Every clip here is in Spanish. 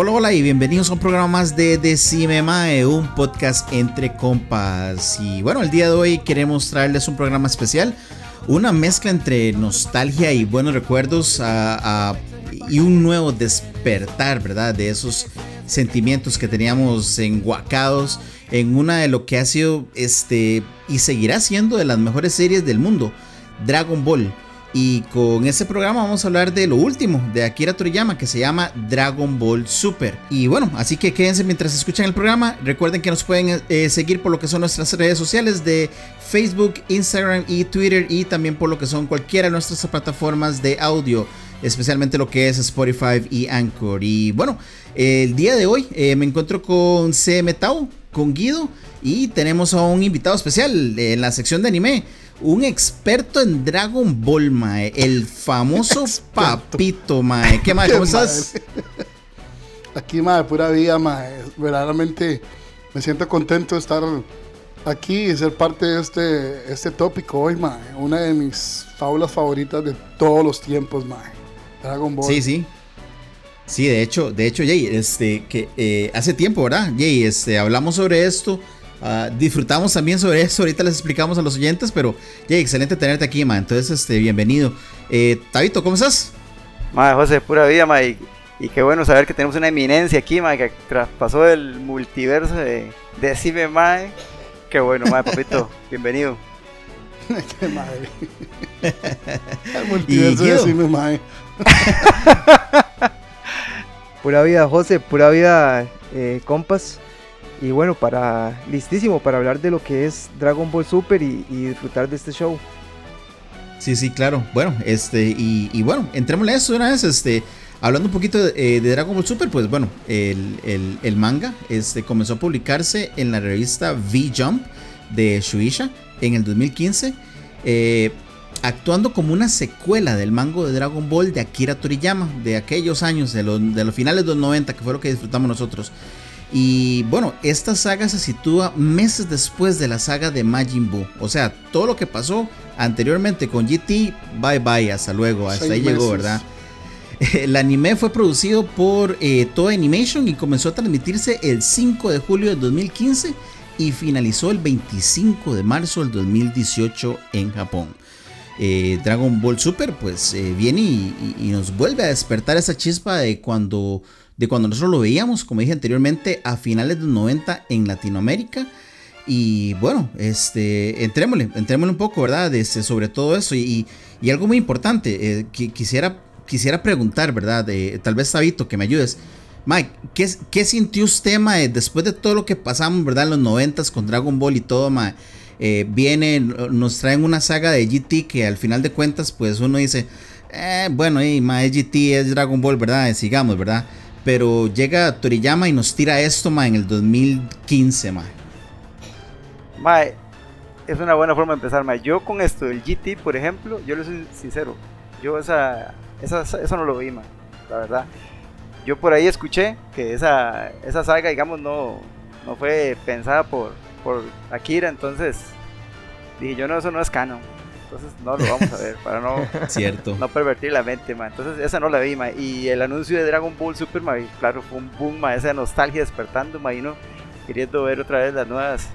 Hola, hola y bienvenidos a un programa más de Decime Mae, un podcast entre compas. Y bueno, el día de hoy queremos traerles un programa especial, una mezcla entre nostalgia y buenos recuerdos y un nuevo despertar, ¿verdad? De esos sentimientos que teníamos enguacados en una de lo que ha sido este y seguirá siendo de las mejores series del mundo, Dragon Ball. Y con este programa vamos a hablar de lo último de Akira Toriyama que se llama Dragon Ball Super. Y bueno, así que quédense mientras escuchan el programa. Recuerden que nos pueden eh, seguir por lo que son nuestras redes sociales de Facebook, Instagram y Twitter y también por lo que son cualquiera de nuestras plataformas de audio, especialmente lo que es Spotify y Anchor. Y bueno, el día de hoy eh, me encuentro con CM Tau, con Guido y tenemos a un invitado especial en la sección de anime. Un experto en Dragon Ball, mae. El famoso papito, mae. ¿Qué, mae? ¿Cómo estás? Aquí, madre, pura vida, madre. Verdaderamente me siento contento de estar aquí y ser parte de este, este tópico hoy, madre. Una de mis fábulas favoritas de todos los tiempos, madre. Dragon Ball. Sí, sí. Sí, de hecho, de hecho, Jay, este, que eh, hace tiempo, ¿verdad? Jay, este, hablamos sobre esto. ah, disfrutamos también sobre eso. Ahorita les explicamos a los oyentes, pero Jay, excelente tenerte aquí, man. Entonces, este, bienvenido. Eh, Tabito, ¿cómo estás? Madre José, pura vida, madre. Y, y qué bueno saber que tenemos una eminencia aquí, madre, que traspasó el multiverso de Decime, madre. Qué bueno, madre, papito. Bienvenido. Qué madre. El multiverso de decime, madre. Pura vida, José, pura vida, eh, compas. Y bueno, para listísimo para hablar de lo que es Dragon Ball Super y, disfrutar de este show. Sí, sí, claro. Bueno, este, y, bueno, entrémosle a eso una vez, este, hablando un poquito de, eh, Dragon Ball Super, pues bueno, el, el- el manga este, comenzó a publicarse en la revista V-Jump de Shueisha en el 2015, eh, actuando como una secuela del manga de Dragon Ball de Akira Toriyama, de aquellos años, de los, de los finales de los 90, que fue lo que disfrutamos nosotros. Y bueno, esta saga se sitúa meses después de la saga de Majin Buu. O sea, todo lo que pasó anteriormente con GT, bye bye, hasta luego, hasta Seis ahí llegó, meses. ¿verdad? El anime fue producido por eh, Toei Animation y comenzó a transmitirse el 5 de julio de 2015 y finalizó el 25 de marzo del 2018 en Japón. Eh, Dragon Ball Super pues eh, viene y, nos vuelve a despertar esa chispa de cuando, de cuando nosotros lo veíamos, como dije anteriormente, a finales de los 90 en Latinoamérica. Y bueno, este, entrémosle, entrémosle un poco, ¿verdad? Este, sobre todo eso. Y, algo muy importante, eh, que quisiera, quisiera preguntar, ¿verdad? Tal vez Sabito, que me ayudes. Mike, ¿qué, qué sintió usted, Mae, después de todo lo que pasamos, ¿verdad? En los 90 con Dragon Ball y todo, Mae? Eh, viene, nos traen una saga de GT que al final de cuentas, pues uno dice, eh, bueno, y Mae, GT es Dragon Ball, ¿verdad? Sigamos, ¿verdad? Pero llega Toriyama y nos tira esto, Mae, en el 2015, Mae. Madre, es una buena forma de empezar, madre. Yo con esto del GT, por ejemplo, yo le soy sincero. Yo esa, esa, eso no lo vi, madre, la verdad. Yo por ahí escuché que esa, esa saga, digamos, no, no fue pensada por, por Akira, entonces dije yo, no, eso no es canon. Entonces no lo vamos a ver, para no, Cierto. no pervertir la mente, ma. Entonces esa no la vi, ma. Y el anuncio de Dragon Ball Super, ma, claro, fue un boom, ma. Esa nostalgia despertando, ma. Y uno queriendo ver otra vez las nuevas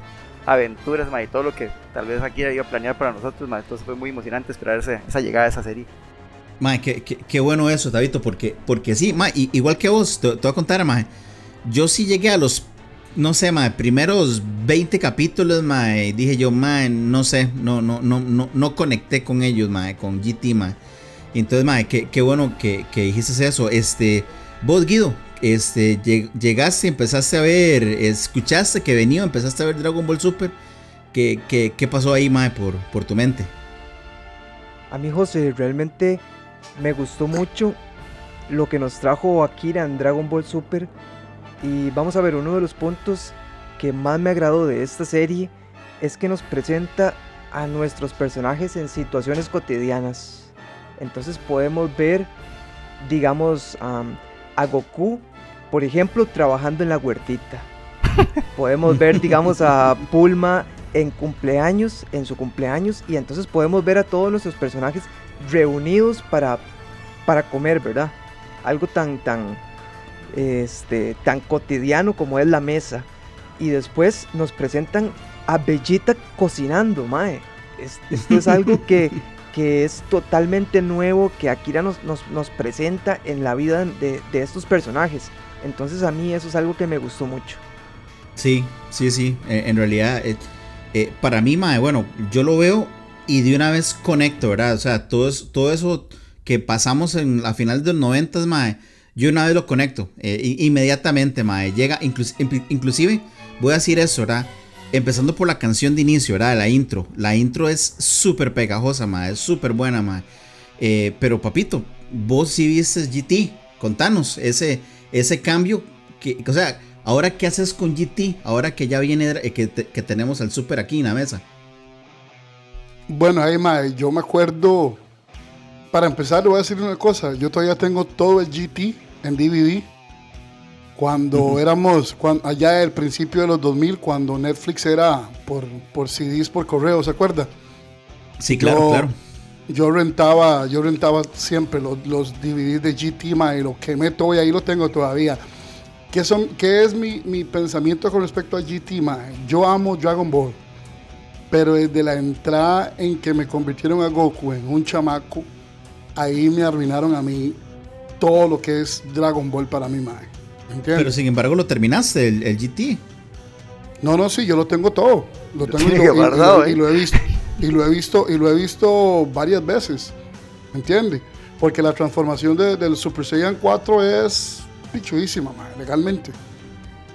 aventuras, ma. Y todo lo que tal vez Akira iba a planear para nosotros, ma. Entonces fue muy emocionante esperar esa llegada de esa serie. Mae, qué, qué- qué bueno eso, Tabito, porque, porque sí, mae, igual que vos, te, te voy a contar, mae, yo sí llegué a los, no sé, mae, primeros 20 capítulos, mae, dije yo, mae, no sé, no, no, no, no, no conecté con ellos, mae, con GT, mae. Entonces, mae, qué, qué bueno que, que dijiste eso, este, vos, Guido, este, lleg- llegaste, empezaste a ver, escuchaste que venía, empezaste a ver Dragon Ball Super, ¿Qué, qué, qué pasó ahí, mae, por, por tu mente? A mí, José, realmente me gustó mucho lo que nos trajo Akira en Dragon Ball Super. Y vamos a ver, uno de los puntos que más me agradó de esta serie es que nos presenta a nuestros personajes en situaciones cotidianas. Entonces podemos ver, digamos, am, a Goku, por ejemplo, trabajando en la huertita. Podemos ver, digamos, a Bulma en cumpleaños, en su cumpleaños, y entonces podemos ver a todos nuestros personajes reunidos para, para comer, ¿verdad? Algo tan, tan, este, tan cotidiano como es la mesa. Y después nos presentan a Bellita cocinando, mae. Es- esto es algo que, que es totalmente nuevo, que Akira nos, nos, nos presenta en la vida de, de estos personajes. Entonces a mí eso es algo que me gustó mucho. Sí, sí, sí. eh, en realidad, eh, eh, para mí, mae, bueno, yo lo veo y de una vez conecto, ¿verdad? O sea, todo, todo eso que pasamos en la final de los 90, mae, yo una vez lo conecto. eh, inmediatamente, mae. Llega, inclusive, voy a decir eso, ¿verdad? Empezando por la canción de inicio, ¿verdad? La intro. La intro es súper pegajosa, mae. Es súper buena, mae. Eh, pero, papito, vos sí viste GT. Contanos ese, ese cambio. Que, o sea, ahora qué haces con GT. Ahora que ya viene, eh, que, que tenemos al super aquí en la mesa. Bueno, ahí, mae, yo me acuerdo. Para empezar, le voy a decir una cosa. Yo todavía tengo todo el GT en DVD. Cuando éramos, cuan- allá al principio de los 2000, cuando Netflix era por, por CDs por correo, ¿se acuerda? Sí, claro, Yo- claro. Yo rentaba, yo rentaba siempre los, los DVDs de GT, y lo quemé todo y ahí lo tengo todavía. ¿Qué, son, qué es mi, mi pensamiento con respecto a GT, mae? Yo amo Dragon Ball, pero desde la entrada en que me convirtieron a Goku en un chamaco, ahí me arruinaron a mí todo lo que es Dragon Ball para mí, mae. ¿Entiendes? Pero sin embargo lo terminaste, el, el GT. No, no, sí, yo lo tengo todo. Lo tengo y lo, y- y guardado, lo- y ¿eh? lo he visto. Y lo he visto, y lo he visto varias veces. ¿Entiendes? Porque la transformación de- del Super Saiyan 4 es pichuísima, mae, legalmente.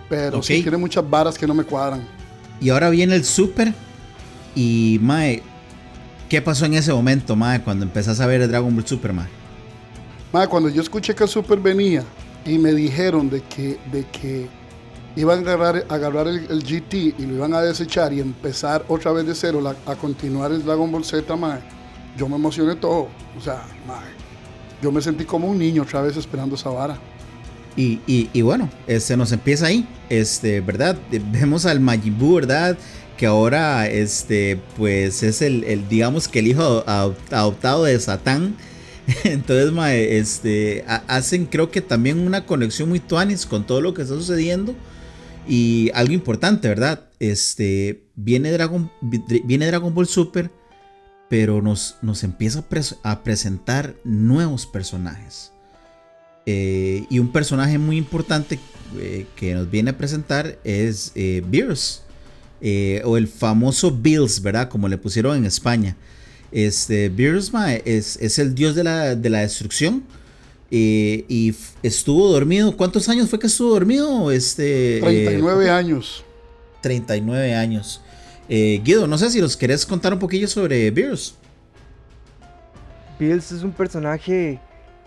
Pero sí tiene muchas varas que no me cuadran. Y ahora viene el super. Y, mae, ¿qué pasó en ese momento, mae, cuando empezás a ver el Dragon Ball Super? Mae, cuando yo escuché que el Super venía y me dijeron de que, de que iban a agarrar, agarrar el, el GT y lo iban a desechar y empezar otra vez de cero la- a continuar el Dragon Ball Z, mae, yo me emocioné todo. O sea, mae, yo me sentí como un niño otra vez esperando esa vara. Y, y, y bueno, se nos empieza ahí, este, ¿verdad? Vemos al Majin Buu, ¿verdad? Que ahora, este, pues es el, el, digamos que el hijo adop- adoptado de Satán. Entonces, este, ha- hacen creo que también una conexión muy tuanis con todo lo que está sucediendo. Y algo importante, ¿verdad? Este, viene Dragon, vi- viene Dragon Ball Super, pero nos, nos empieza a, pres- a presentar nuevos personajes. Eh, y un personaje muy importante eh, que nos viene a presentar es eh. Eh, o el famoso Bills, ¿verdad? Como le pusieron en España. Este, mae, es, es el dios de la, de la destrucción. eh, y estuvo dormido. ¿Cuántos años fue que estuvo dormido? Este, eh, 39 años. 39 años. Eh, Guido, no sé si los querés contar un poquillo sobre Beerus. Bills es un personaje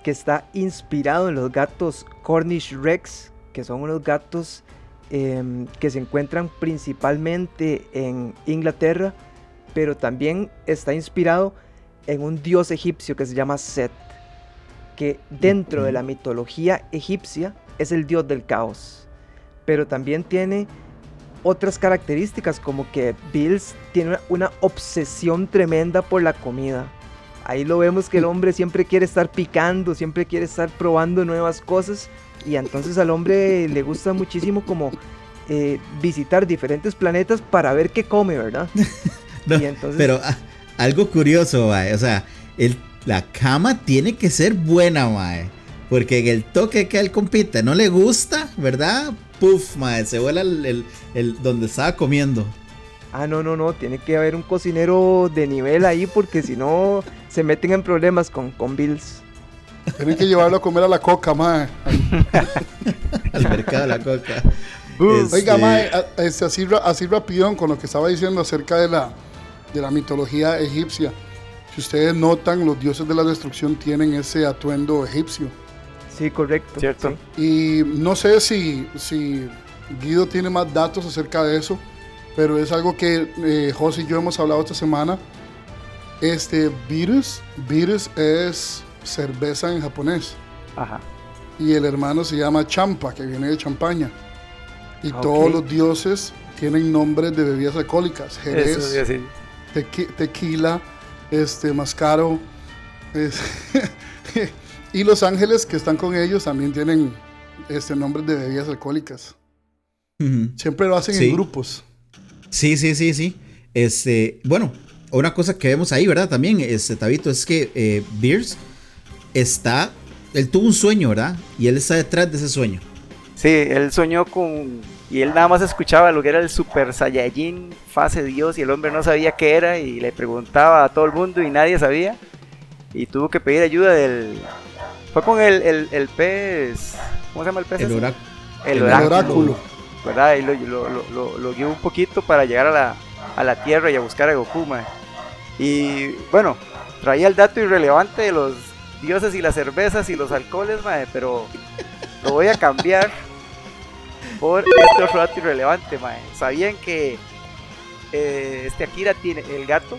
que está inspirado en los gatos Cornish Rex, que son unos gatos em, que se encuentran principalmente en Inglaterra, pero también está inspirado en un dios egipcio que se llama Set, que dentro de la mitología egipcia es el dios del caos, pero también tiene otras características como que Bills tiene una- una obsesión tremenda por la comida. Ahí lo vemos que el hombre siempre quiere estar picando, siempre quiere estar probando nuevas cosas y entonces al hombre le gusta muchísimo como eh, visitar diferentes planetas para ver qué come, ¿verdad? No, Y entonces- pero ah, algo curioso, mae, O sea, el, la cama tiene que ser buena, mae. Porque en el toque que él compite no le gusta, ¿verdad? Puf, mae, se vuela el, el- el- donde estaba comiendo. Ah, no, no, no, tiene que haber un cocinero de nivel ahí porque si no se meten en problemas con, con Bills. Tienen que llevarlo a comer a la coca, mae. Al mercado de la coca. Este, Oiga, mae, este, así, así rapidón con lo que estaba diciendo acerca de la, de la mitología egipcia. Si ustedes notan, los dioses de la destrucción tienen ese atuendo egipcio. Sí, correcto. Cierto. sí. Y no sé si, si Guido tiene más datos acerca de eso, pero es algo que eh, José y yo hemos hablado esta semana. Este virus, virus es cerveza en japonés. Ajá. Y el hermano se llama Champa, que viene de champaña. Y todos los dioses tienen nombres de bebidas alcohólicas. Jerez, tequi- tequila, este, mascaro. es- y los ángeles que están con ellos también tienen este, nombres de bebidas alcohólicas. Siempre lo hacen Sí. en grupos. Sí, sí, sí, sí. Este, bueno, una cosa que vemos ahí, ¿verdad? También, este, Tabito, es que eh, Beers está. Él tuvo un sueño, ¿verdad? Y él está detrás de ese sueño. Sí, él soñó con. Y él nada más escuchaba lo que era el Super Saiyajin, fase Dios, y el hombre no sabía qué era, y le preguntaba a todo el mundo y nadie sabía. Y tuvo que pedir ayuda del. Fue con el, el, el pez. ¿Cómo se llama el pez? El oráculo. El el oráculo. oráculo. ¿Verdad? Y lo, lo, lo, guió un poquito para llegar a la, a la Tierra y a buscar a Goku. Y bueno, traía el dato irrelevante de los dioses y las cervezas y los alcoholes, mae, pero lo voy a cambiar por este otro dato irrelevante, mae. ¿Sabían que eh, este Akira tiene el gato?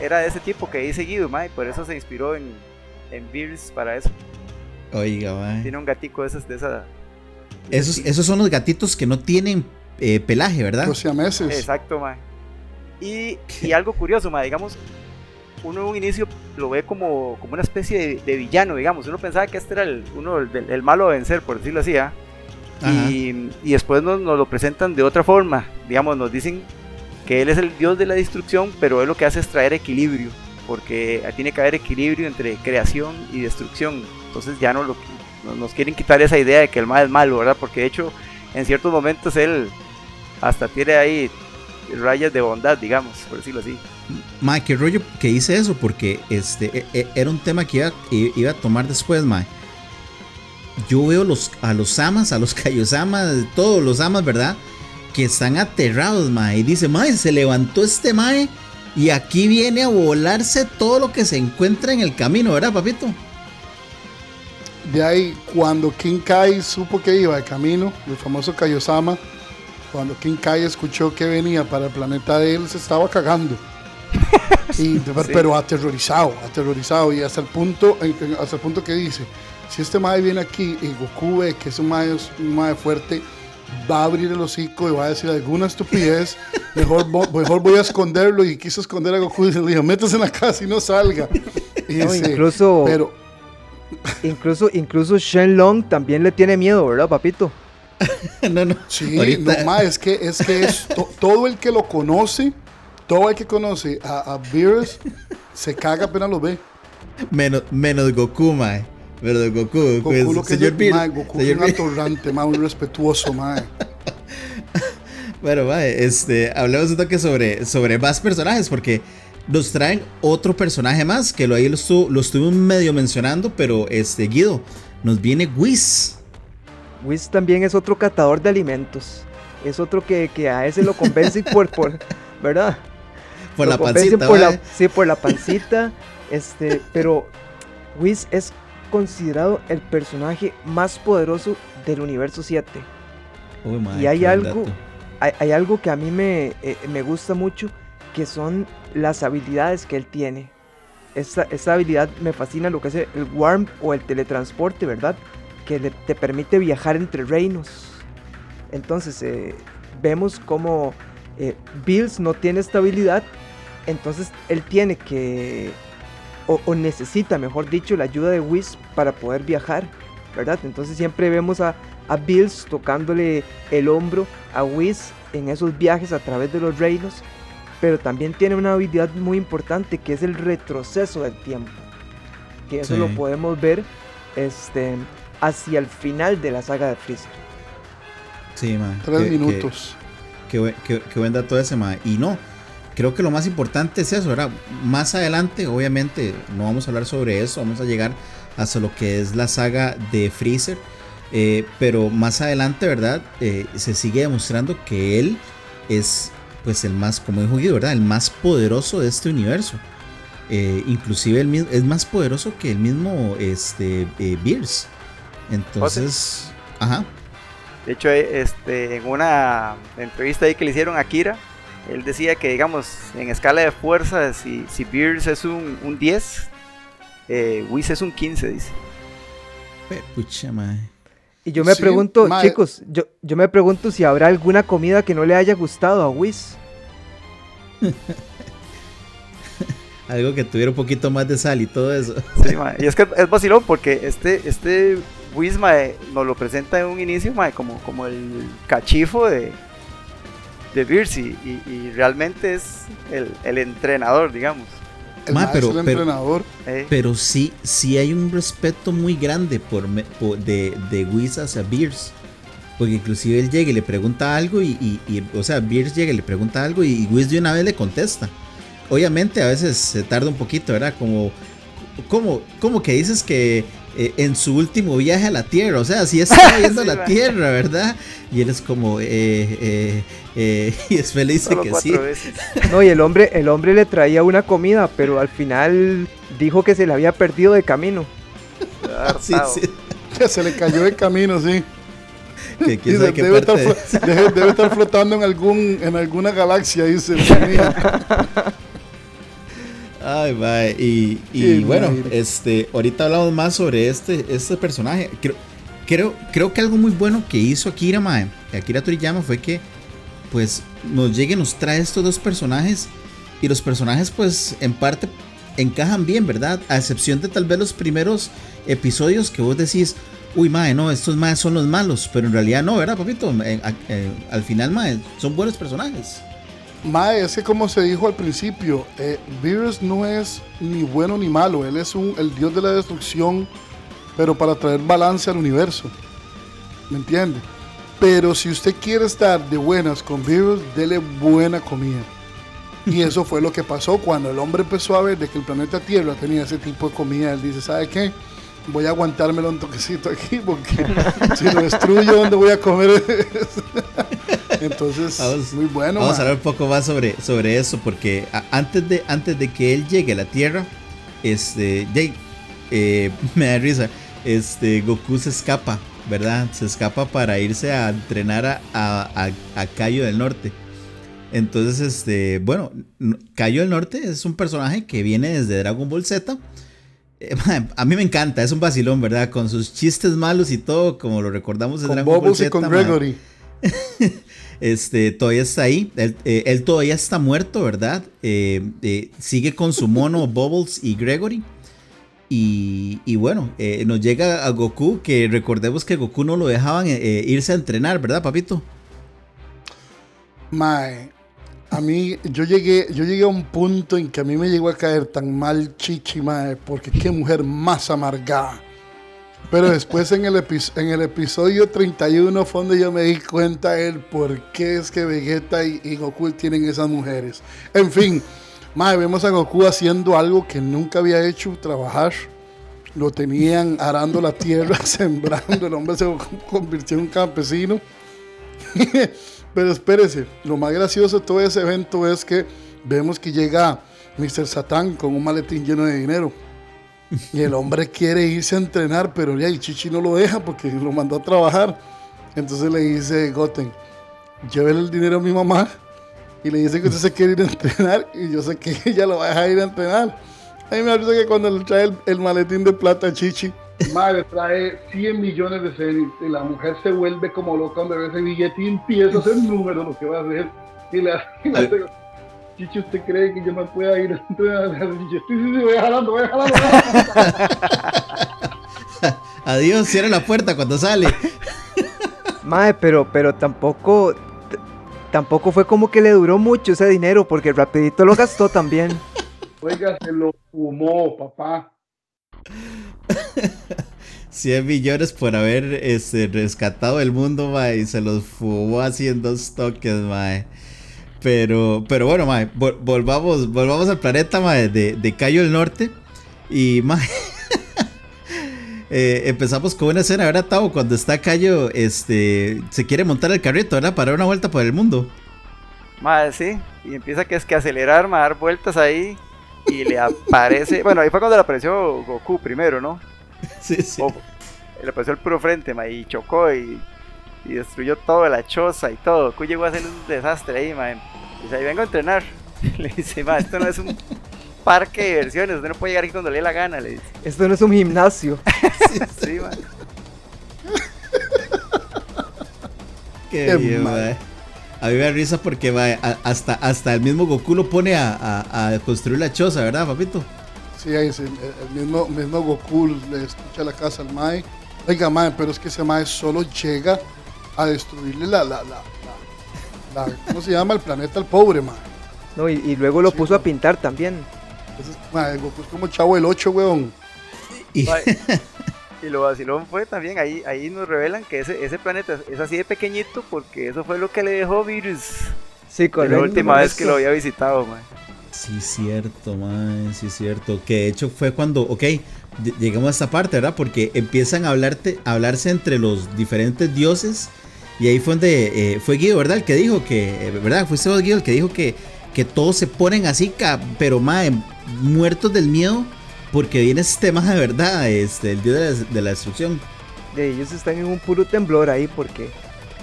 Era de ese tipo que he seguido, mae, por eso se inspiró en, en Beers para eso. Oiga, mae. Tiene un gatico de esas, de esa. Esos, esos son los gatitos que no tienen eh, pelaje, ¿verdad? Los siameses. Exacto, mae. Y, y algo curioso, mae, digamos, uno en un inicio lo ve como, como una especie de, de villano, digamos. Uno pensaba que este era el, uno, el, el malo a vencer, por decirlo así, ¿ah? Y, y después nos, nos lo presentan de otra forma. Digamos, nos dicen que él es el dios de la destrucción, pero él lo que hace es traer equilibrio, porque tiene que haber equilibrio entre creación y destrucción. Entonces ya no lo, no- nos quieren quitar esa idea de que el mal es malo, ¿verdad? Porque de hecho, en ciertos momentos él hasta tiene ahí rayas de bondad, digamos, por decirlo así. Mae, qué rollo que hice eso, porque este e- e- era un tema que iba, a tomar después, Mae. Yo veo los, a los amas, a los Kaiosamas, todos los amas, ¿verdad? Que están aterrados, Mae. Y dice, Mae, se levantó este Mae y aquí viene a volarse todo lo que se encuentra en el camino, ¿verdad, papito? De ahí, cuando King Kai supo que iba de camino, el famoso Kaiosama, cuando King Kai escuchó que venía para el planeta de él, se estaba cagando. Y, Pero aterrorizado, aterrorizado. Y hasta el punto, hasta el punto que dice, si este mae viene aquí y Goku ve que es un mae, un mae fuerte, va a abrir el hocico y va a decir alguna estupidez, mejor, mejor voy a esconderlo. Y quiso esconder a Goku y le dijo, métase en la casa y no salga. Y No, dice, incluso, pero incluso, incluso Shenlong también le tiene miedo, ¿verdad, papito? no, no. Sí, no más, es que es que es to- todo el que lo conoce, todo el que conoce a, a Beerus se caga apenas lo ve. Menos, menos Goku, Mae. Pero Goku, Goku, Goku es- lo que señor es, Bill, mae, Goku es señor un atorrante, mae, un respetuoso, mae. Bueno, mae, este, hablemos un toque sobre, sobre más personajes, porque nos traen otro personaje más, que lo ahí lo, estu- lo estuvimos medio mencionando, pero este, Guido, nos viene Whis. Whis también es otro catador de alimentos. Es otro que, que a ese lo convence por, por ¿verdad? Por Lo la pancita, por la- sí, por la pancita. este, pero Whis es considerado el personaje más poderoso del universo 7. Uy, mae, y hay algo-. Hay, hay algo que a mí me, eh, me gusta mucho, que son las habilidades que él tiene. Esta, esta habilidad me fascina, lo que es el Warm o el teletransporte, ¿verdad? Que le- te permite viajar entre reinos. Entonces, eh, vemos como eh, Bills no tiene esta habilidad, entonces él tiene que, o, o necesita, mejor dicho, la ayuda de Whis para poder viajar, ¿verdad? Entonces siempre vemos a, a Bills tocándole el hombro a Whis en esos viajes a través de los reinos, pero también tiene una habilidad muy importante que es el retroceso del tiempo, que eso Sí. lo podemos ver este, hacia el final de la saga de Freezer. Sí, mae. Tres minutos. Qué, buen- qué- qué buen dato ese, mae. Y no, creo que lo más importante es eso, ¿verdad? Más adelante, obviamente, no vamos a hablar sobre eso, vamos a llegar hasta lo que es la saga de Freezer. Eh, pero más adelante, ¿verdad? Eh, se sigue demostrando que él es, pues, el más, como dijo Guido, ¿verdad? El más poderoso de este universo. Eh, inclusive el es más poderoso que el mismo este, eh, Beers. Entonces, ajá. De hecho, este, en una entrevista ahí que le hicieron a Kira, él decía que, digamos, en escala de fuerza, si, si Beers es un, un 10, eh, Whis es un 15, dice. Pucha, mae. Y yo me Sí, pregunto, chicos, yo, yo me pregunto si habrá alguna comida que no le haya gustado a Whis. Algo que tuviera un poquito más de sal y todo eso. Sí. Y es que es vacilón porque este, este Whis mae, nos lo presenta en un inicio como, como el cachifo de, de Beers y, y- realmente es el, el entrenador, digamos. El Ma, pero- es el pero- entrenador. eh. Pero sí, sí hay un respeto muy grande por, me- por- de, de Whis hacia Beers. Porque inclusive él llega y le pregunta algo y, y- y, o sea, Beers llega y le pregunta algo y Whis de una vez le contesta. Obviamente a veces se tarda un poquito, ¿verdad? Como, como, como que dices que eh, en su último viaje a la Tierra, o sea, sí está viendo Sí, la. Tierra, ¿verdad? Y él es como, eh, eh, eh, y después le dice Solo que sí. veces. No, y el hombre, el hombre le traía una comida, pero al final dijo que se le había perdido de camino. Sí, sí, Que se le cayó el camino, sí. que Dice, debe, estar, debe- debe estar flotando en algún en alguna galaxia, dice. Ay, mae, Y, y bueno, este, ahorita hablamos más sobre este, este personaje. Creo, creo, creo que algo muy bueno que hizo Akira, mae, Akira Toriyama fue que, pues, nos llegue nos trae estos dos personajes. Y los personajes, pues, en parte encajan bien, ¿verdad? A excepción de tal vez los primeros episodios que vos decís, uy, mae, no, estos maes son los malos. Pero en realidad no, ¿verdad, papito? Eh, eh, al final, mae, son buenos personajes. Mae, es que como se dijo al principio, eh, Beerus no es ni bueno ni malo, él es un, el dios de la destrucción, pero para traer balance al universo. ¿Me entiende? Pero si usted quiere estar de buenas con Beerus, dele buena comida. Y eso fue lo que pasó cuando el hombre empezó a ver de que el planeta Tierra tenía ese tipo de comida. Él dice, ¿sabe qué? Voy a aguantármelo un toquecito aquí porque si lo destruyo, ¿dónde voy a comer? Entonces, Vamos- muy bueno. Vamos a hablar un poco más sobre, sobre eso, porque antes de, antes de que él llegue a la Tierra, este, Jay, eh, me da risa, este, Goku se escapa, ¿verdad? Se escapa para irse a entrenar a, a, a- a Cayo del Norte. Entonces, este, bueno, Cayo del Norte es un personaje que viene desde Dragon Ball Z. Eh, a mí me encanta, es un vacilón, ¿verdad? Con sus chistes malos y todo, como lo recordamos de con Dragon Ball Z. y con. Gregory. Este, todavía está ahí. Él, eh, todavía está muerto, ¿verdad? Eh, eh, sigue con su mono Bubbles y Gregory. Y, bueno, nos llega a Goku, que recordemos que Goku no lo dejaban irse a entrenar, ¿verdad, papito? Mae, a mí, yo llegué, yo llegué a un punto en que a mí me llegó a caer tan mal Chichi, mae, porque qué mujer más amargada. Pero después en el, episodio 31 fue donde yo me di cuenta el por qué es que Vegeta y, y Goku tienen esas mujeres. En fin, mae, vemos a Goku haciendo algo que nunca había hecho, trabajar. Lo tenían arando la tierra, sembrando. El hombre se convirtió en un campesino. Pero espérese, lo más gracioso de todo ese evento es que vemos que llega Mr. Satán con un maletín lleno de dinero. Y el hombre quiere irse a entrenar, pero ya y Chichi no lo deja porque lo mandó a trabajar. Entonces le dice Goten, llévele el dinero a mi mamá y le dice que usted se quiere ir a entrenar y yo sé que ella lo va a dejar ir a entrenar. A mí me parece que cuando le trae el, el maletín de plata a Chichi, madre, trae 100 millones de cenit y la mujer se vuelve como loca cuando ve ese billete y empieza a hacer números lo que va a hacer. Y le hace, Chichi, ¿usted cree que yo me pueda ir sí, sí, sí, voy jalando, voy jalando. voy jalando". Adiós, cierra la puerta cuando sale. Mae, pero, pero tampoco, tampoco fue como que le duró mucho ese dinero, porque rapidito lo gastó también. Oiga, se lo fumó, papá. 100 millones por haber este, rescatado el mundo, mae, y se los fumó así en dos toques, mae. Pero, pero bueno, mae, vol- volvamos, volvamos al planeta, mae, de, de Cayo del Norte. Y, mae, eh, empezamos con una escena, ¿verdad, Tavo? Cuando está Cayo, este, se quiere montar el carrito, ¿verdad? Para dar una vuelta por el mundo. Mae, sí, y empieza que es que acelerar, ma, dar vueltas ahí y le aparece, bueno, ahí fue cuando le apareció Goku primero, ¿no? Sí, sí. O- le apareció el puro frente, ma, y chocó y, y destruyó toda la choza y todo. Goku llegó a hacer un desastre ahí, ma. Dice, ahí vengo a entrenar. Le dice, ma, esto no es un parque de diversiones, usted no puede llegar aquí cuando le dé la gana, le dice. Esto no es un gimnasio. Sí, ma. Qué Qué bien, mal. mae. A mí me da risa porque mae, hasta, hasta el mismo Goku lo pone a, a- a construir la choza, ¿verdad, papito? Sí, ahí sí, el, el mismo, mismo Goku le escucha la casa al Mae. Oiga, Mae, pero es que ese Mae solo llega a destruirle la, la, la, la- la- ¿cómo se llama? El planeta al pobre, Mae. No, y, y luego lo Sí, puso a no. pintar también. Entonces, Mae, Goku es como Chavo el 8, weón. Y, Y lo vacilón fue también, ahí, ahí nos revelan que ese, ese planeta es así de pequeñito porque eso fue lo que le dejó Virus. Sí, La correcto. última vez que lo había visitado, man. Sí, cierto, man, sí, cierto. Que de hecho fue cuando, ok, ll- llegamos a esta parte, ¿verdad? Porque empiezan a, hablarte, a hablarse entre los diferentes dioses. Y ahí fue donde eh, fue Guido, ¿verdad? El que dijo que, eh, ¿verdad? Fuiste vos, Guido, el que dijo que, que todos se ponen así, pero mae, muertos del miedo. Porque viene este tema de verdad, este, el dios de la, de la destrucción. De ellos están en un puro temblor ahí porque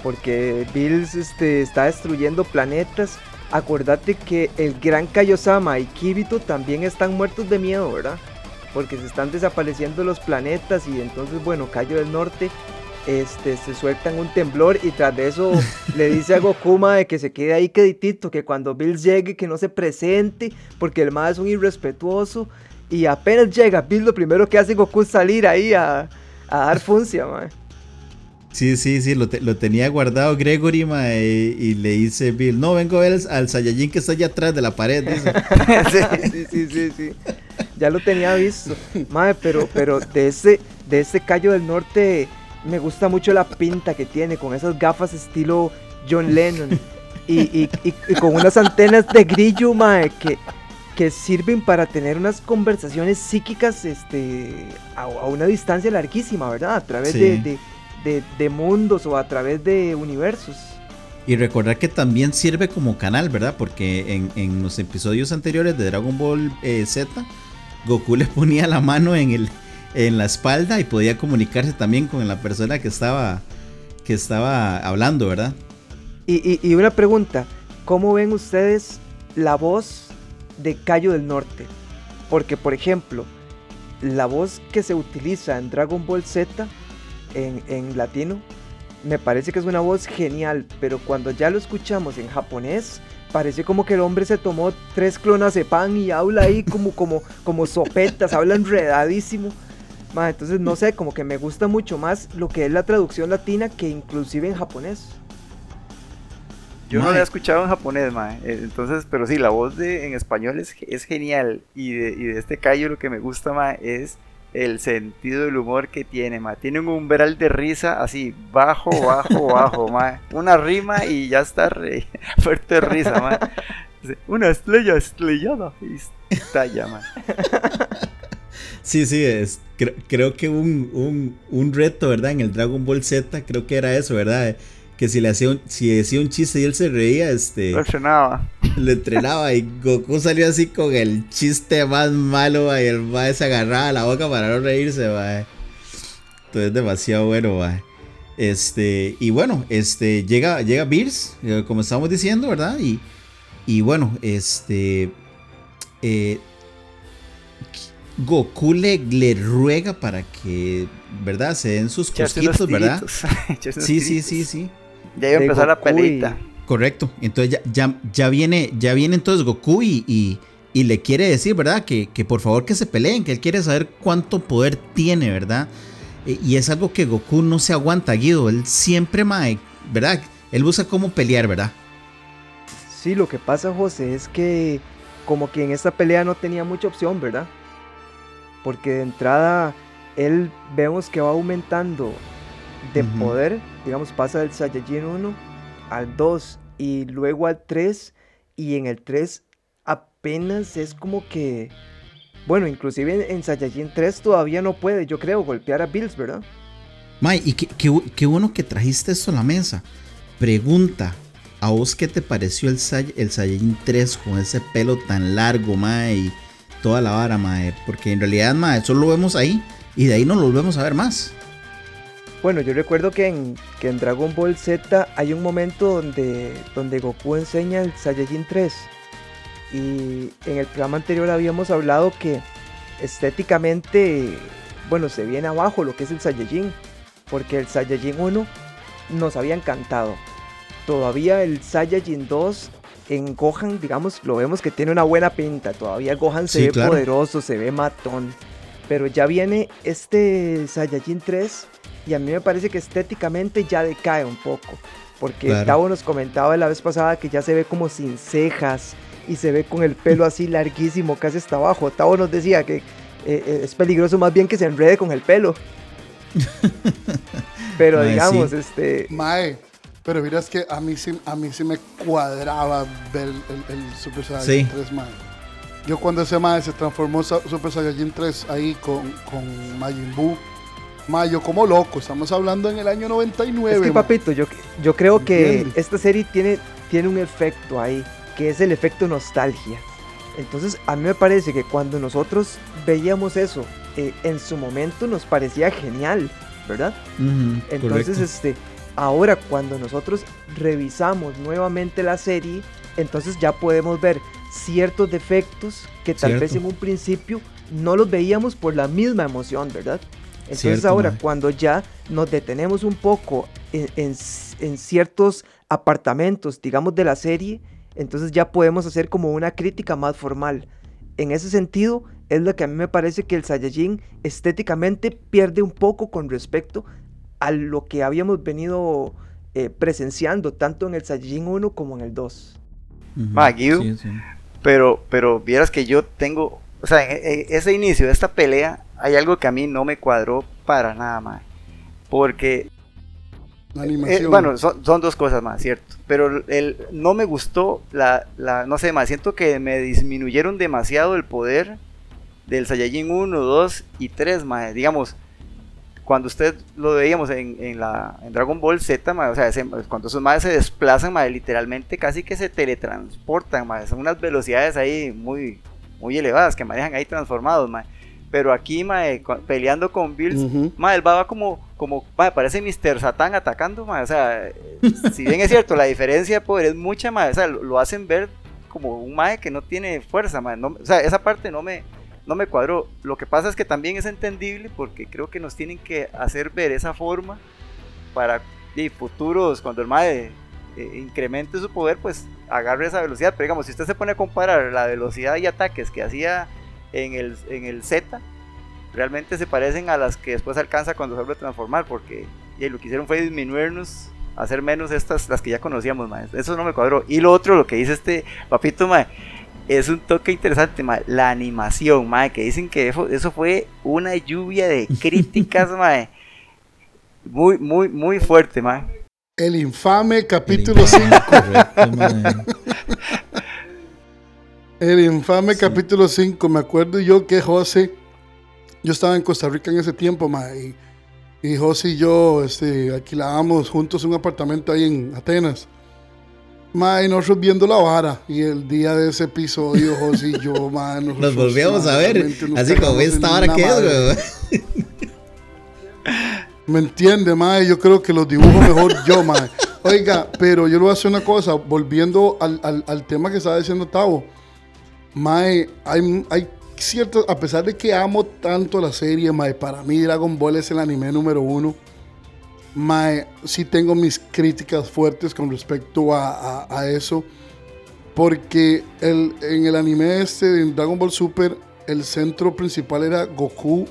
porque Bills este, está destruyendo planetas. Acordate que el gran Kaiosama y Kirito también están muertos de miedo, ¿verdad? Porque se están desapareciendo los planetas y entonces, bueno, Kaio del Norte este, se sueltan un temblor y tras de eso le dice a Gokuma de que se quede ahí queditito, que cuando Bills llegue que no se presente porque el más es un irrespetuoso y apenas llega Bills lo primero que hace Goku es salir ahí a, a dar funcia, mae. Sí, sí, sí, lo, te- lo tenía guardado Gregory, y le dice Bill, no, vengo a ver al, al Saiyajin que está allá atrás de la pared, dice. sí, sí, sí, sí. Ya lo tenía visto. Mae, pero, pero de ese, de ese callo del norte me gusta mucho la pinta que tiene, con esas gafas estilo John Lennon. Y, y- y- y con unas antenas de grillo, mae, que, que sirven para tener unas conversaciones psíquicas este, a, a una distancia larguísima, ¿verdad? A través de- de- de mundos o a través de universos. Y recordar que también sirve como canal, ¿verdad? Porque en, en los episodios anteriores de Dragon Ball eh, Z, Goku le ponía la mano en, el, en la espalda y podía comunicarse también con la persona que estaba, que estaba hablando, ¿verdad? Y, y- y una pregunta, ¿cómo ven ustedes la voz de Cayo del Norte? Porque, por ejemplo, la voz que se utiliza en Dragon Ball Z en, en latino, me parece que es una voz genial, pero cuando ya lo escuchamos en japonés, parece como que el hombre se tomó tres clonas de pan y habla ahí como, como, como sopetas, habla enredadísimo. Ma, entonces, no sé, como que me gusta mucho más lo que es la traducción latina que inclusive en japonés. Yo no la he escuchado en japonés, mae. Eh, Entonces, pero sí, la voz de en español es, es genial. Y de, y de este callo lo que me gusta, mae, es el sentido del humor que tiene, mae. Tiene un umbral de risa así, bajo, bajo, bajo, mae. Una rima y ya está re- fuerte de risa. Dice, Una estrella estrellada y estalla, mae. Sí, sí, es, creo, creo que un, un, un reto, ¿verdad? En el Dragon Ball Z, creo que era eso, ¿verdad? Que si le hacía un, si decía un chiste y él se reía, este... Reaccionaba. le entrenaba y Goku salió así con el chiste más malo mae, y el mae se agarraba la boca para no reírse mae. entonces demasiado bueno mae. este y bueno este llega llega Beers eh, como estábamos diciendo verdad y y bueno este eh, Goku le, le ruega para que verdad se den sus cosquitos verdad sí sí sí sí Ya iba a empezar la Goku y- peleita. Correcto. Entonces ya, ya, ya viene, ya viene entonces Goku y, y, y le quiere decir, ¿verdad? Que, que por favor que se peleen, que él quiere saber cuánto poder tiene, ¿verdad? E- Y es algo que Goku no se aguanta, Guido. Él siempre, mae, ¿verdad? Él busca cómo pelear, ¿verdad? Sí, lo que pasa, José, es que como que en esta pelea no tenía mucha opción, ¿verdad? Porque de entrada él vemos que va aumentando de poder, digamos, pasa del Saiyajin 1 al 2 y luego al 3 y en el 3 apenas es como que Bueno, inclusive en, en Saiyajin 3 todavía no puede, yo creo, golpear a Bills, ¿verdad? Mae, y qué, qué qué bueno que trajiste esto a la mesa. Pregunta, ¿a vos qué te pareció el, el Saiyajin 3 con ese pelo tan largo, mae? Toda la vara, mae. Porque en realidad, mae, solo lo vemos ahí y de ahí no lo volvemos a ver más. Bueno, yo recuerdo que en, que en Dragon Ball Z hay un momento donde, donde Goku enseña el Saiyajin 3. Y en el programa anterior habíamos hablado que estéticamente, bueno, se viene abajo lo que es el Saiyajin. Porque el Saiyajin 1 nos había encantado. Todavía el Saiyajin 2 en Gohan, digamos, lo vemos que tiene una buena pinta. Todavía Gohan se Sí, ve claro. poderoso, se ve matón. Pero ya viene este Saiyajin 3 y a mí me parece que estéticamente ya decae un poco. Porque Claro. Tavo nos comentaba la vez pasada que ya se ve como sin cejas y se ve con el pelo así larguísimo casi hasta abajo. Tavo nos decía que eh, eh, es peligroso más bien que se enrede con el pelo. Pero Mae, digamos, sí. este... Mae, pero miras que a mí sí, a mí sí me cuadraba ver el, el Super Saiyajin Sí. 3, mae. Yo cuando ese mae se transformó Super Saiyajin 3 ahí con, con Majin Buu, mae, yo como loco, estamos hablando en el año 99. Es que papito, yo, yo creo que ¿Entiendes? esta serie tiene, tiene un efecto ahí, que es el efecto nostalgia. Entonces a mí me parece que cuando nosotros veíamos eso, eh, en su momento nos parecía genial, ¿verdad? Ujú, Entonces, correcto. este, ahora cuando nosotros revisamos nuevamente la serie, entonces ya podemos ver ciertos defectos que tal vez en un principio no los veíamos por la misma emoción, ¿verdad? Entonces Cierto, ahora cuando ya nos detenemos un poco en, en s- en ciertos apartamentos, digamos, de la serie, entonces ya podemos hacer como una crítica más formal. En ese sentido, es lo que a mí me parece que el Saiyajin estéticamente pierde un poco con respecto a lo que habíamos venido eh, presenciando tanto en el Saiyajin 1 como en el 2. Ujú, Ma, Guido. sí, sí. Pero, pero vieras que yo tengo, o sea, en, en ese inicio de esta pelea hay algo que a mí no me cuadró para nada más. Porque, La eh, animación. bueno, son, son dos cosas más, cierto. Pero el, no me gustó la, la, no sé, más siento que me disminuyeron demasiado el poder del Saiyajin 1, 2 y 3, más. Digamos, cuando usted lo veíamos en, en la, en Dragon Ball Z, mae, o sea, cuando esos madres se desplazan, mae, literalmente casi que se teletransportan, mae, son unas velocidades ahí muy, muy elevadas que manejan ahí transformados, mae. Pero aquí, cu- peleando con Bills, Ujú. mae, él va como, como mae, parece Mr. Satan atacando, mae, o sea, si bien es cierto, la diferencia de poder es mucha, mae, o sea, lo, lo hacen ver como un mae que no tiene fuerza, mae, no- o sea, esa parte no me, no me cuadró. Lo que pasa es que también es entendible porque creo que nos tienen que hacer ver esa forma para y futuros, cuando el MAE eh, incremente su poder, pues agarre esa velocidad. Pero digamos, si usted se pone a comparar la velocidad y ataques que hacía en el, en el Z, realmente se parecen a las que después alcanza cuando se vuelve a transformar, porque y lo que hicieron fue disminuirnos, hacer menos estas, las que ya conocíamos, mae. Eso no me cuadró. Y lo otro, lo que dice este papito, mae, es un toque interesante, mae, la animación, mae, que dicen que eso, eso fue una lluvia de críticas, mae. Muy, muy, muy fuerte, mae. El infame capítulo infame, 5. correcto, mae. El infame Sí. capítulo 5. Me acuerdo yo que José, yo estaba en Costa Rica en ese tiempo, ma, y, y José y yo este, alquilábamos juntos un apartamento ahí en Atenas. Ma, y nosotros viendo la vara. Y el día de ese episodio, José y yo, ma, nosotros, Nos volvíamos a ver, así como esta una que es, madre. güey. ¿Me entiende, mae? Yo creo que los dibujo mejor yo, mae. Oiga, pero yo le voy a hacer una cosa, volviendo al, al- al tema que estaba diciendo Tavo. Mae, hay, hay ciertas, a pesar de que amo tanto la serie, mae, para mí Dragon Ball es el anime número uno. Mae, sí tengo mis críticas fuertes con respecto a, a- a eso. Porque el, en el anime este, en Dragon Ball Super, el centro principal era Goku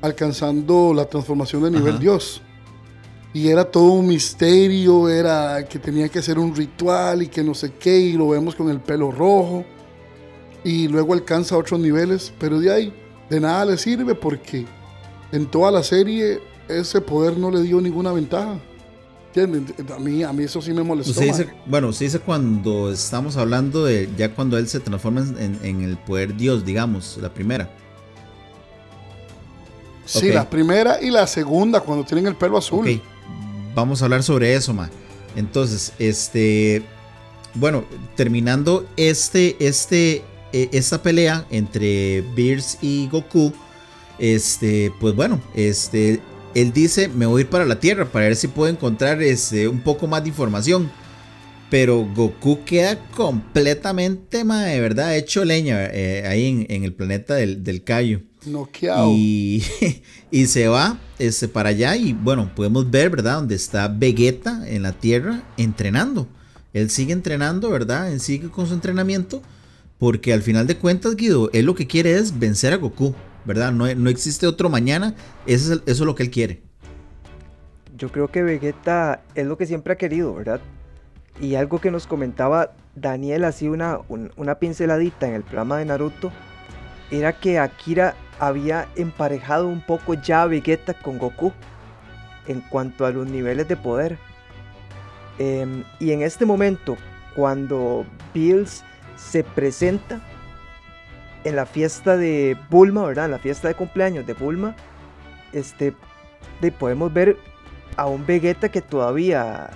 alcanzando la transformación de nivel Ajá. Dios. Y era todo un misterio, era que tenía que hacer un ritual y que no sé qué, y lo vemos con el pelo rojo. Y luego alcanza otros niveles, pero de ahí de nada le sirve porque en toda la serie ese poder no le dio ninguna ventaja. ¿Entiendes? A mí, a mí eso sí me molestó. Dice, bueno, usted dice cuando estamos hablando de ya cuando él se transforma en, en el poder Dios, digamos, la primera. Sí, ok. la primera y la segunda, cuando tienen el pelo azul. Ok, vamos a hablar sobre eso, ma. Entonces, este, bueno, terminando este, este, eh, esta pelea entre Beers y Goku, este, pues bueno, este, él dice, me voy a ir para la Tierra para ver si puedo encontrar este, un poco más de información. Pero Goku queda completamente, ma, de verdad, hecho leña eh, ahí en, en el planeta del, del Cayo. Noqueado. Y, y se va este, para allá y bueno, podemos ver, ¿verdad? Donde está Vegeta en la Tierra entrenando. Él sigue entrenando, ¿verdad? Él sigue con su entrenamiento porque al final de cuentas, Guido, él lo que quiere es vencer a Goku, ¿verdad? No, no existe otro mañana, eso es, eso es lo que él quiere. Yo creo que Vegeta es lo que siempre ha querido, ¿verdad? Y algo que nos comentaba Daniel, así una, un- una pinceladita en el programa de Naruto, era que Akira había emparejado un poco ya Vegeta con Goku en cuanto a los niveles de poder. Em, y en este momento, cuando Bills se presenta en la fiesta de Bulma, ¿verdad? En la fiesta de cumpleaños de Bulma, este, de- podemos ver a un Vegeta que todavía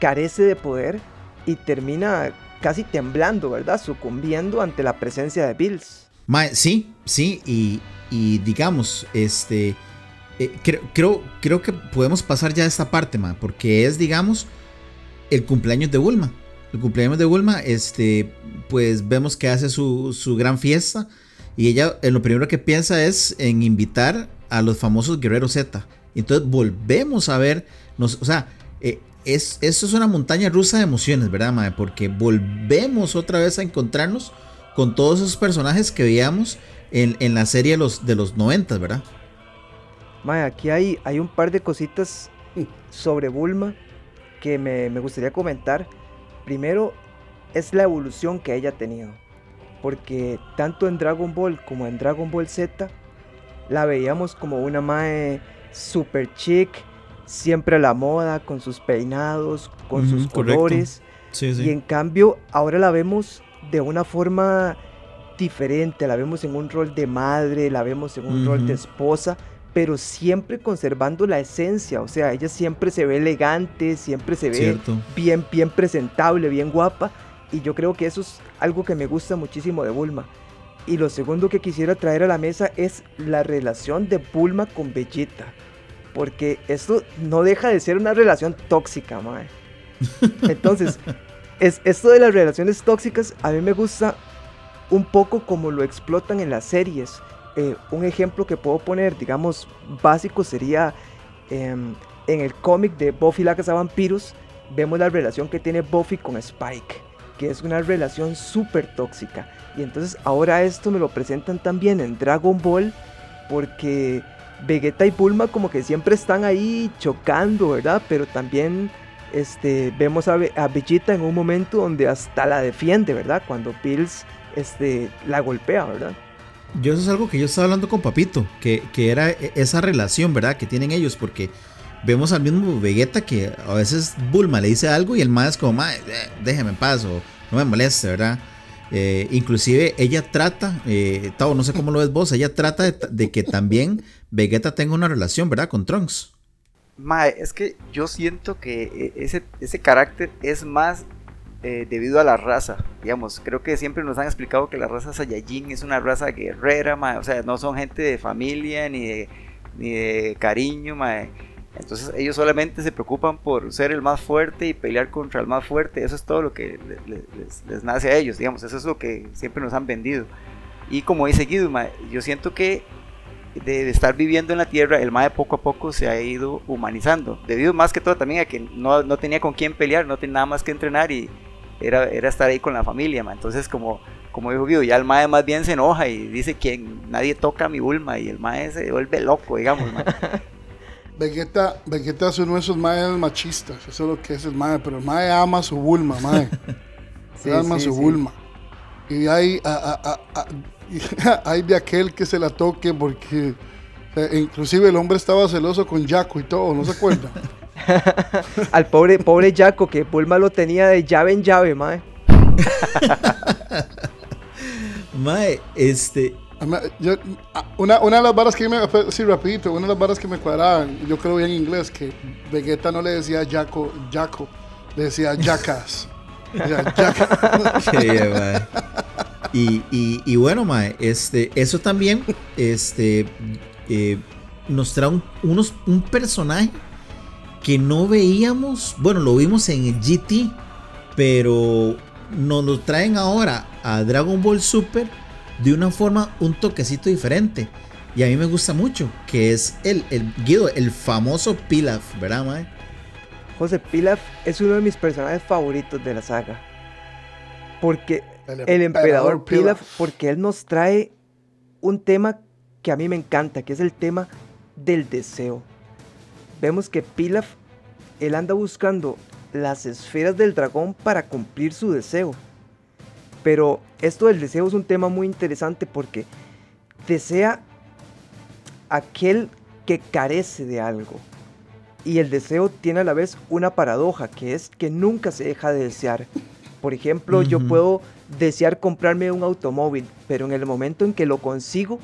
carece de poder y termina casi temblando, ¿verdad? Sucumbiendo ante la presencia de Bills. Sí, sí, y, y digamos, este, eh, creo, creo, creo que podemos pasar ya a esta parte, ma, porque es, digamos, el cumpleaños de Bulma. El cumpleaños de Bulma, este, pues vemos que hace su, su gran fiesta y ella eh, lo primero que piensa es en invitar a los famosos guerreros Z. Entonces volvemos a ver, nos, o sea, eh, es, eso es una montaña rusa de emociones, ¿verdad, mae? Porque volvemos otra vez a encontrarnos con todos esos personajes que veíamos en, en la serie de los, de los 90, ¿verdad? Mae, aquí hay, hay un par de cositas sobre Bulma que me, me gustaría comentar. Primero, es la evolución que ella ha tenido. Porque tanto en Dragon Ball como en Dragon Ball Z, la veíamos como una mae super chic, siempre a la moda, con sus peinados, con sus colores. Sí, Y en cambio, ahora la vemos de una forma diferente, la vemos en un rol de madre, la vemos en un rol de esposa, pero siempre conservando la esencia, o sea, ella siempre se ve elegante, siempre se ve Cierto. bien, bien presentable, bien guapa, y yo creo que eso es algo que me gusta muchísimo de Bulma. Y lo segundo que quisiera traer a la mesa es la relación de Bulma con Vegeta, porque esto no deja de ser una relación tóxica, mae. Entonces, es, esto de las relaciones tóxicas a mí me gusta un poco como lo explotan en las series. Eh, un ejemplo que puedo poner, digamos, básico sería em, en el cómic de Buffy la Vampiros, vemos la relación que tiene Buffy con Spike, que es una relación súper tóxica. Y entonces ahora esto me lo presentan también en Dragon Ball, porque Vegeta y Bulma como que siempre están ahí chocando, ¿verdad? Pero también este, vemos a, a Vegeta en un momento donde hasta la defiende, ¿verdad? Cuando Bills este, la golpea, ¿verdad? Yo eso es algo que yo estaba hablando con Papito, que, que era e- esa relación, ¿verdad? Que tienen ellos, porque vemos al mismo Vegeta que a veces Bulma le dice algo y el más es como, "Mae, eh, déjeme en paz o no me moleste, ¿verdad? Eh, inclusive ella trata, eh, no sé cómo lo ves vos, ella trata de, que también Vegeta tenga una relación, ¿verdad? Con Trunks. Mae, es que yo siento que eh, ese, ese carácter es más eh, debido a la raza. Digamos, creo que siempre nos han explicado que la raza Saiyajin es una raza guerrera, mae. O sea, no son gente de familia ni de, ni de cariño, mae. Entonces ellos solamente se preocupan por ser el más fuerte y pelear contra el más fuerte. Eso es todo lo que le- le- les, les nace a ellos, digamos. Eso es lo que siempre nos han vendido. Y como dice Guido, mae, yo siento que de estar viviendo en la tierra, el mae poco a poco se ha ido humanizando. Debido más que todo también a que no, no tenía con quién pelear, no tenía nada más que entrenar y era, era estar ahí con la familia. Entonces, como, como dijo Guido, ya el mae más bien se enoja y dice que nadie toca a mi Bulma y el mae se vuelve loco, digamos. Vegeta, Vegeta es uno de esos maes machistas, eso es lo que es el mae, pero el mae ama a su Bulma, mae. Sí, ama sí, su sí. Bulma. Y hay, a- a- a- a- hay de aquel que se la toque porque o sea, inclusive el hombre estaba celoso con Jaco y todo, ¿no se acuerdan? Al pobre, pobre Jaco, que Bulma lo tenía de llave en llave, mae. Mae, este. Yo- una, una de las barras que me, sí, rapidito, una de las barras que me cuadraban, yo creo bien en inglés, que Vegeta no le decía Jaco, Jaco, le decía Jackass. Mae. Y, y, y bueno, mae, este, eso también este, eh, nos trae un, unos, un personaje que no veíamos, bueno, lo vimos en el GT, pero nos lo traen ahora a Dragon Ball Super de una forma un toquecito diferente. Y a mí me gusta mucho, que es el, el Guido, el famoso Pilaf, ¿verdad, mae? José Pilaf es uno de mis personajes favoritos de la saga. Porque El el emperador Pilaf, Pilaf. porque él nos trae un tema que a mí me encanta, que es el tema del deseo. Vemos que Pilaf, él anda buscando las esferas del dragón para cumplir su deseo. Pero esto del deseo es un tema muy interesante porque desea aquel que carece de algo. Y el deseo tiene a la vez una paradoja, que es que nunca se deja de desear. Por ejemplo, yo puedo desear comprarme un automóvil, pero en el momento en que lo consigo,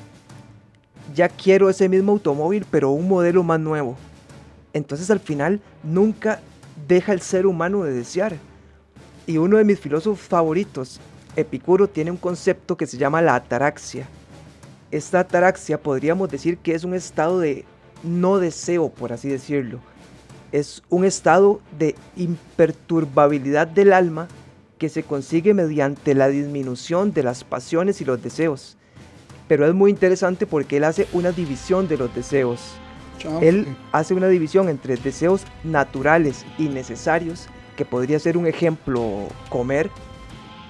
ya quiero ese mismo automóvil, pero un modelo más nuevo. Entonces al final nunca deja el ser humano de desear. Y uno de mis filósofos favoritos, Epicuro, tiene un concepto que se llama la ataraxia. Esta ataraxia podríamos decir que es un estado de no deseo, por así decirlo. Es un estado de imperturbabilidad del alma que se consigue mediante la disminución de las pasiones y los deseos. Pero es muy interesante porque él hace una división de los deseos. Él hace una división entre deseos naturales y necesarios, que podría ser un ejemplo comer,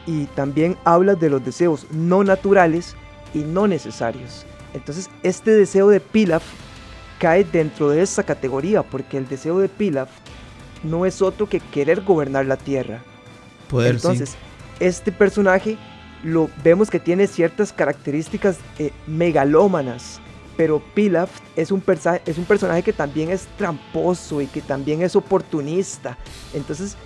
y también habla de los deseos no naturales y no necesarios. Entonces, este deseo de Pilaf cae dentro de esta categoría, porque el deseo de Pilaf no es otro que querer gobernar la tierra. Poder, sí. Entonces, este personaje lo vemos que tiene ciertas características eh, megalómanas, pero Pilaf es un, es un personaje que también es tramposo y que también es oportunista. Entonces,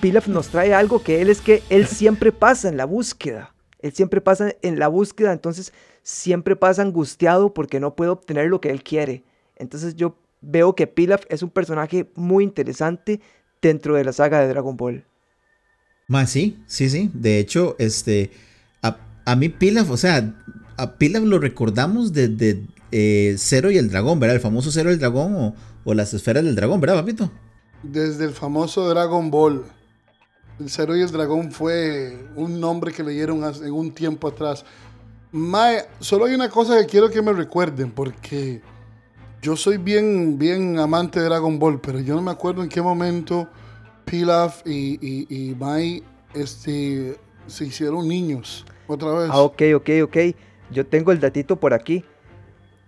Pilaf nos trae algo que él es que él siempre pasa en la búsqueda. Él siempre pasa en la búsqueda, entonces siempre pasa angustiado porque no puede obtener lo que él quiere. Entonces yo veo que Pilaf es un personaje muy interesante dentro de la saga de Dragon Ball. Más sí, sí, sí. De hecho, este, a, a mí Pilaf, o sea, a Pilaf lo recordamos desde eh, Cero y el Dragón, ¿verdad? El famoso Cero y el Dragón o, o las esferas del dragón, ¿verdad, papito? Desde el famoso Dragon Ball. El Cero y el Dragón fue un nombre que le dieron hace- en un tiempo atrás. Mae, solo hay una cosa que quiero que me recuerden, porque yo soy bien, bien amante de Dragon Ball, pero yo no me acuerdo en qué momento Pilaf y, y, y Mai este, se hicieron niños. Otra vez. Ah, ok, ok, ok. Yo tengo el datito por aquí.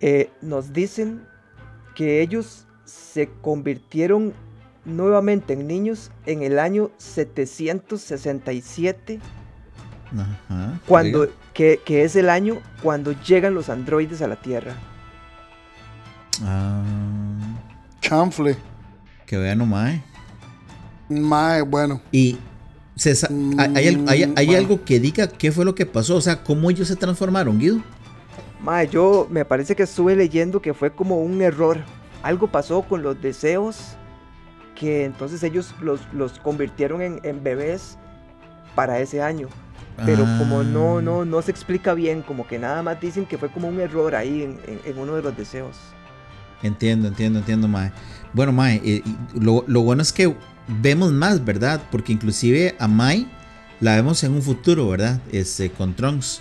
Eh, nos dicen que ellos se convirtieron nuevamente en niños en el año 767, Ajá. cuando, que, que es el año cuando llegan los androides a la Tierra. Ah, Chanfle. que vean nomás. eh. Mae, bueno. Y se hay, Mm, algo que diga qué fue lo que pasó, o sea, cómo ellos se transformaron, Guido. Mae, yo me parece que estuve leyendo que fue como un error. Algo pasó con los deseos que entonces ellos los, los convirtieron en, en bebés para ese año. Pero como no, Ah. no, no se explica bien, como que nada más dicen que fue como un error ahí en, en- en uno de los deseos. Entiendo, entiendo, entiendo, Mae. Bueno, Mae, eh, lo, lo bueno es que vemos más, ¿verdad? Porque inclusive a Mai la vemos en un futuro, ¿verdad? Este, con Trunks.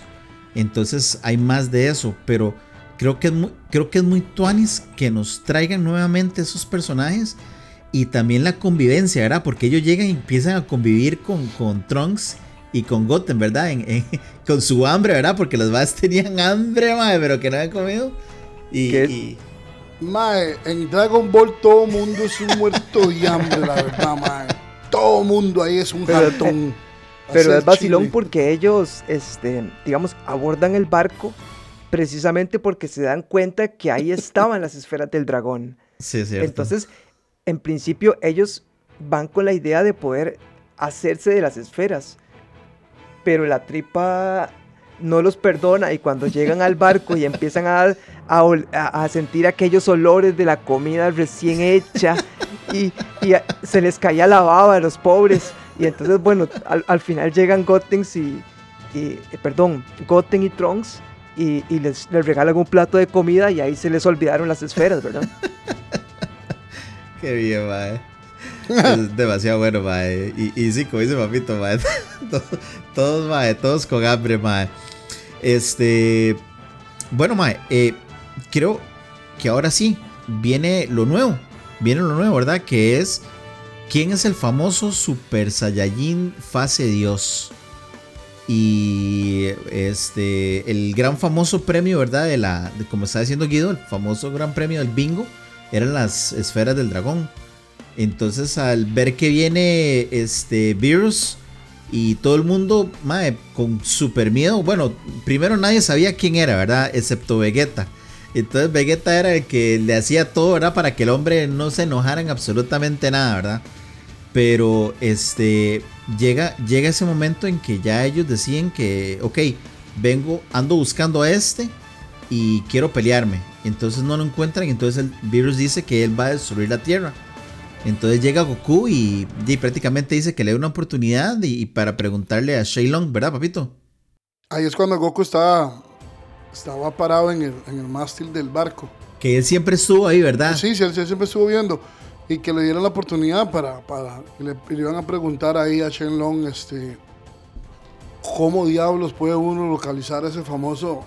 Entonces hay más de eso, pero creo que es muy, creo que es muy tuanis que nos traigan nuevamente esos personajes y también la convivencia, ¿verdad? Porque ellos llegan y empiezan a convivir con, con Trunks y con Goten, ¿verdad? En- en- con su hambre, ¿verdad? Porque los vas tenían hambre, Mae, pero que no habían comido. Y, ¿Qué? y- Mae, en Dragon Ball todo mundo es un muerto de hambre, la verdad, mae. Todo mundo ahí es un Pero-. Pero es vacilón chile. porque ellos, este, digamos, abordan el barco precisamente porque se dan cuenta que ahí estaban las esferas del dragón. sí, es cierto. Entonces, en principio ellos van con la idea de poder hacerse de las esferas, pero la tripa no los perdona y cuando llegan al barco y empiezan a, a sentir aquellos olores de la comida recién hecha y, y se les caía la baba a los pobres y entonces bueno, al, al final llegan Gotenks y, y, eh, perdón, Goten y Trunks y, y les, les regalan un plato de comida y ahí se les olvidaron las esferas, ¿verdad? Qué bien, mae. Demasiado bueno, mae. Y, y sí, como dice papito, mae. Todos, todos, mae, todos con hambre, mae. Este. Bueno, mae, eh, creo que ahora sí viene lo nuevo. Viene lo nuevo, ¿verdad? Que es. ¿Quién es el famoso Super Saiyajin Fase Dios? Y este. El gran famoso premio, ¿verdad? De la. Como está diciendo Guido, el famoso gran premio del bingo eran las esferas del dragón. Entonces, al ver que viene este virus y todo el mundo, mae, con super miedo. Bueno, primero nadie sabía quién era, ¿verdad? Excepto Vegeta. Entonces, Vegeta era el que le hacía todo, ¿verdad? Para que el hombre no se enojara en absolutamente nada, ¿verdad? Pero este llega, llega ese momento en que ya ellos deciden que, ok, vengo, ando buscando a este y quiero pelearme. Entonces no lo encuentran. Entonces el virus dice que él va a destruir la Tierra. Entonces llega Goku y, y prácticamente dice que le da una oportunidad y, y para preguntarle a Shailong, ¿verdad, papito? Ahí es cuando Goku estaba, estaba parado en el, en el mástil del barco. Que él siempre estuvo ahí, ¿verdad? Sí, sí, él siempre estuvo viendo. Y que le dieran la oportunidad para. para y le, y le iban a preguntar ahí a Shenlong este, cómo diablos puede uno localizar ese famoso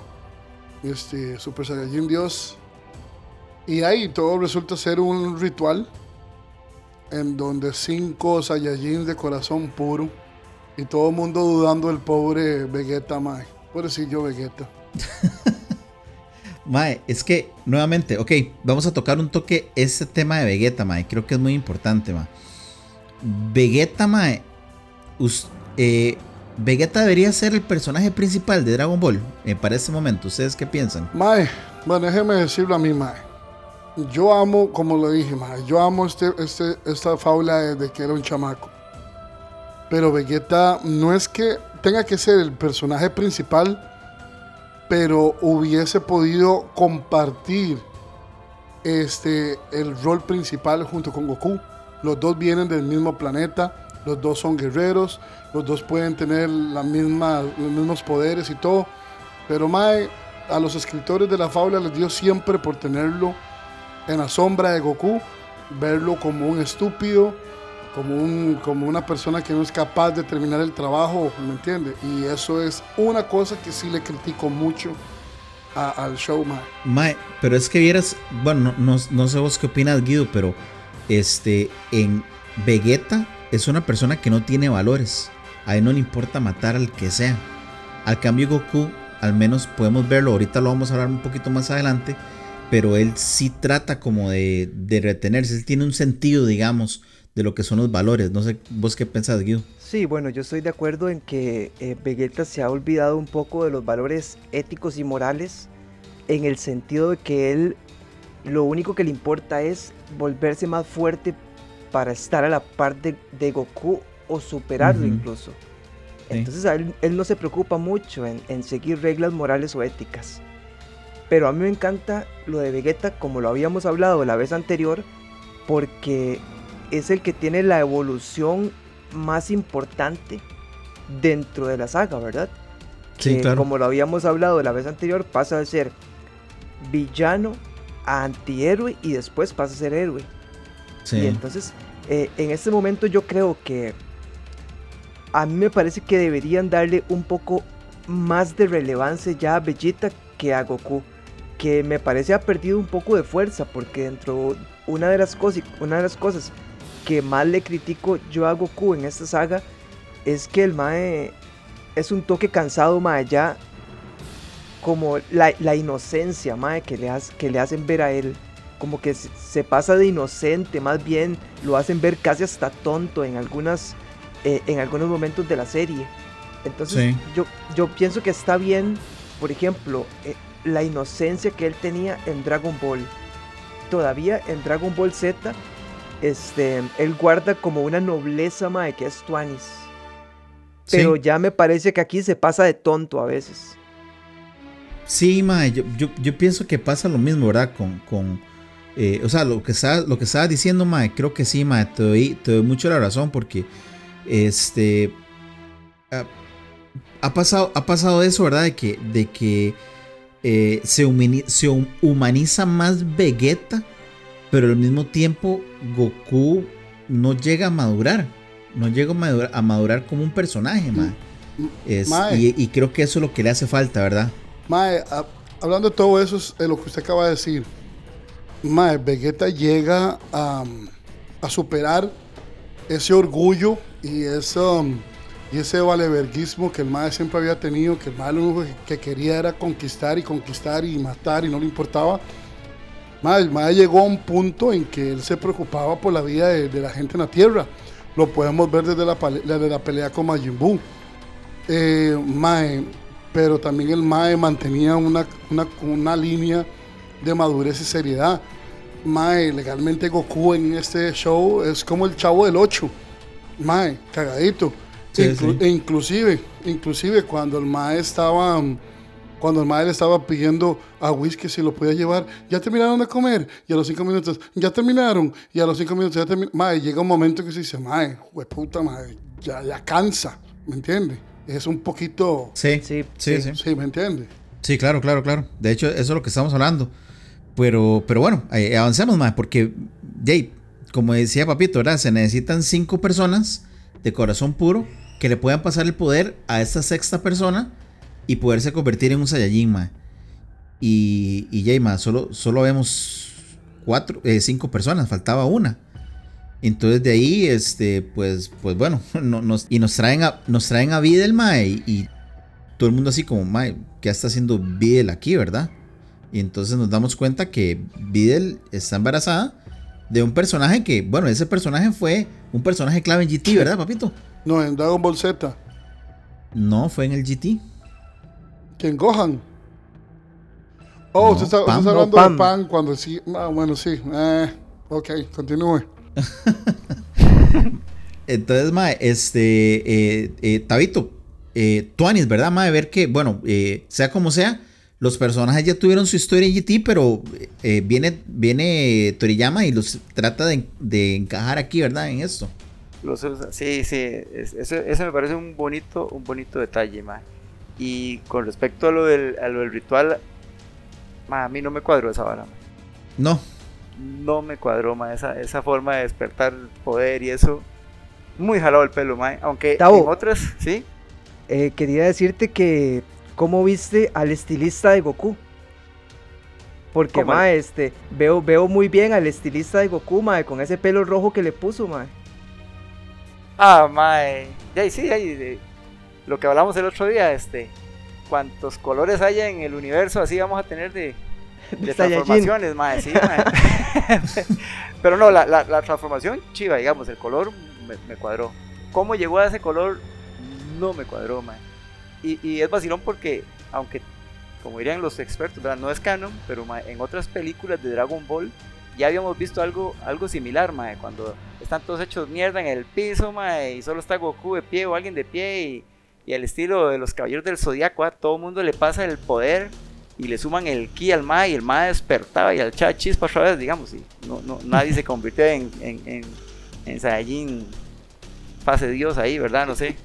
este, Super Saiyajin Dios. Y ahí todo resulta ser un ritual en donde cinco Saiyajins de corazón puro y todo el mundo dudando del pobre Vegeta, mae. Pobrecillo Vegeta. Mae, es que nuevamente, ok, vamos a tocar un toque ese tema de Vegeta, mae. Creo que es muy importante, mae. Vegeta, mae. us- eh, Vegeta debería ser el personaje principal de Dragon Ball eh, para ese momento. ¿Ustedes qué piensan? Mae, bueno, déjeme decirlo a mí, Mae. Yo amo, como lo dije, Mae, yo amo este, este, esta fábula desde que era un chamaco. Pero Vegeta no es que tenga que ser el personaje principal, pero hubiese podido compartir este, el rol principal junto con Goku. Los dos vienen del mismo planeta, los dos son guerreros, los dos pueden tener la misma, los mismos poderes y todo. Pero Mae, a los escritores de la fábula les dio siempre por tenerlo en la sombra de Goku, verlo como un estúpido, como, un, como una persona que no es capaz de terminar el trabajo, ¿me entiende? Y eso es una cosa que sí le critico mucho a- al show, Mae. Mae, pero es que vieras, bueno, no, no- no sé vos qué opinas, Guido, pero este, en Vegeta es una persona que no tiene valores. A él no le importa matar al que sea. Al cambio, Goku, al menos podemos verlo, ahorita lo vamos a hablar un poquito más adelante, pero él sí trata como de, de retenerse, él tiene un sentido, digamos, de lo que son los valores. No sé, vos qué pensás, Guido. Sí, bueno, yo estoy de acuerdo en que eh, Vegeta se ha olvidado un poco de los valores éticos y morales en el sentido de que él lo único que le importa es volverse más fuerte para estar a la par de, de Goku o superarlo incluso. Entonces él, él no se preocupa mucho en, en seguir reglas morales o éticas. Pero a mí me encanta lo de Vegeta, como lo habíamos hablado la vez anterior, porque es el que tiene la evolución más importante dentro de la saga, ¿verdad? Sí, Que, claro. Como lo habíamos hablado la vez anterior, pasa de ser villano a antihéroe y después pasa a ser héroe. Sí. Y entonces, eh, en este momento yo creo que a mí me parece que deberían darle un poco más de relevancia ya a Vegeta que a Goku. Que me parece ha perdido un poco de fuerza porque dentro una de las cosas, una de las cosas que más le critico yo a Goku en esta saga es que el Mae es un toque cansado más allá como la, la inocencia mae, que, le hace- que le hacen ver a él como que se, se pasa de inocente, más bien lo hacen ver casi hasta tonto en algunas eh, en algunos momentos de la serie. Entonces Sí. yo, yo pienso que está bien, por ejemplo, eh, la inocencia que él tenía en Dragon Ball. Todavía en Dragon Ball Z este, él guarda como una nobleza, mae, que es Tuanis. Sí. Pero ya me parece que aquí se pasa de tonto a veces. Sí, mae, yo, yo, yo pienso que pasa lo mismo, ¿verdad? Con, con eh, o sea, lo que estaba, lo que estaba diciendo, mae, creo que sí, mae, te doy, te doy mucho la razón porque, este, ha, ha pasado, ha pasado eso, ¿verdad? De que, de que eh, se, humani- se hum- humaniza más Vegeta, pero al mismo tiempo Goku no llega a madurar, no llega a madurar, a madurar como un personaje, mae. Es- mae. y, y creo que eso es lo que le hace falta, ¿verdad? Mae, a- hablando de todo eso, es lo que usted acaba de decir. Mae, Vegeta llega a, a superar ese orgullo y ese, um, y ese valeverguismo que el Mae siempre había tenido, que el Mae lo único que, que quería era conquistar y conquistar y matar y no le importaba. Mae, el Mae llegó a un punto en que él se preocupaba por la vida de, de la gente en la Tierra. Lo podemos ver desde la, desde la pelea con Majin Buu. Eh, Mae, pero también el Mae mantenía una, una, una línea de madurez y seriedad. Mae, legalmente Goku en este show es como el chavo del 8. Mae, cagadito. Sí, Inclu- sí. Inclusive, inclusive cuando el Mae estaba, cuando el Mae le estaba pidiendo a Whisky si lo podía llevar, ya terminaron de comer, y a los cinco minutos, ya terminaron, y a los cinco minutos ya terminaron. Mae, llega un momento que se dice, Mae, hueputa, Mae, ya, ya cansa, ¿me entiende? Es un poquito, Sí, Sí, sí, sí. sí, ¿me entiende? Sí, claro, claro, claro. De hecho, eso es lo que estamos hablando. Pero, pero bueno, eh, avancemos más, porque, Jay, como decía Papito, ¿verdad? Se necesitan cinco personas de corazón puro que le puedan pasar el poder a esta sexta persona y poderse convertir en un Saiyajin, ma. Y, y Jay, ma, solo, solo vemos cuatro, eh, cinco personas, faltaba una. Entonces de ahí, este, pues, pues bueno, no- nos, y nos traen a, nos traen a Videl, ma, y, todo el mundo así como, mae, ¿qué está haciendo Videl aquí, verdad? Y entonces nos damos cuenta que Videl está embarazada de un personaje que, bueno, ese personaje fue un personaje clave en GT, ¿verdad, papito? No, en Dragon Ball Z, No, fue en el GT. que en Gohan. Oh, No, usted está, usted está No, hablando Pam. de Pan cuando sí. Ah, bueno, sí. Eh, ok, continúe. Entonces, mae, este, eh, eh, Tabito, eh, Tuanis, ¿verdad, mae? Ver que, bueno, eh, sea como sea, los personajes ya tuvieron su historia en GT, pero eh, viene, viene Toriyama y los trata de, de encajar aquí, ¿verdad? En esto. Los usa. Sí, sí, es- eso, eso me parece un bonito, un bonito detalle, ma. Y con respecto a lo del, a lo del ritual, ma, a mí no me cuadró esa vara, ma. No, No me cuadró, ma, esa, esa forma de despertar poder y eso. Muy jalado el pelo, ma. Aunque Tavo. en otras, sí. Eh, quería decirte que, ¿cómo viste al estilista de Goku? Porque, mae, este, veo, veo muy bien al estilista de Goku, mae, con ese pelo rojo que le puso, mae. Ah, mae. Ya, y sí, ahí, de- lo que hablamos el otro día, este. Cuantos colores haya en el universo, así vamos a tener de, transformaciones, mae, sí, mae. Pero no, la, la, la transformación chiva, digamos, el color me, me cuadró. ¿Cómo llegó a ese color? No me cuadró, mae. Y, y es vacilón porque, aunque, como dirían los expertos, ¿verdad? no es canon, pero mae, en otras películas de Dragon Ball ya habíamos visto algo, algo similar, mae, cuando están todos hechos mierda en el piso, mae, y solo está Goku de pie o alguien de pie y, y al estilo de los caballeros del zodiaco, a todo el mundo le pasa el poder y le suman el ki al mae y el mae despertaba y al chat chispa otra vez, digamos, y no, no, nadie se convirtió en, en, en, en Saiyajin fase Dios ahí, ¿verdad? No sé.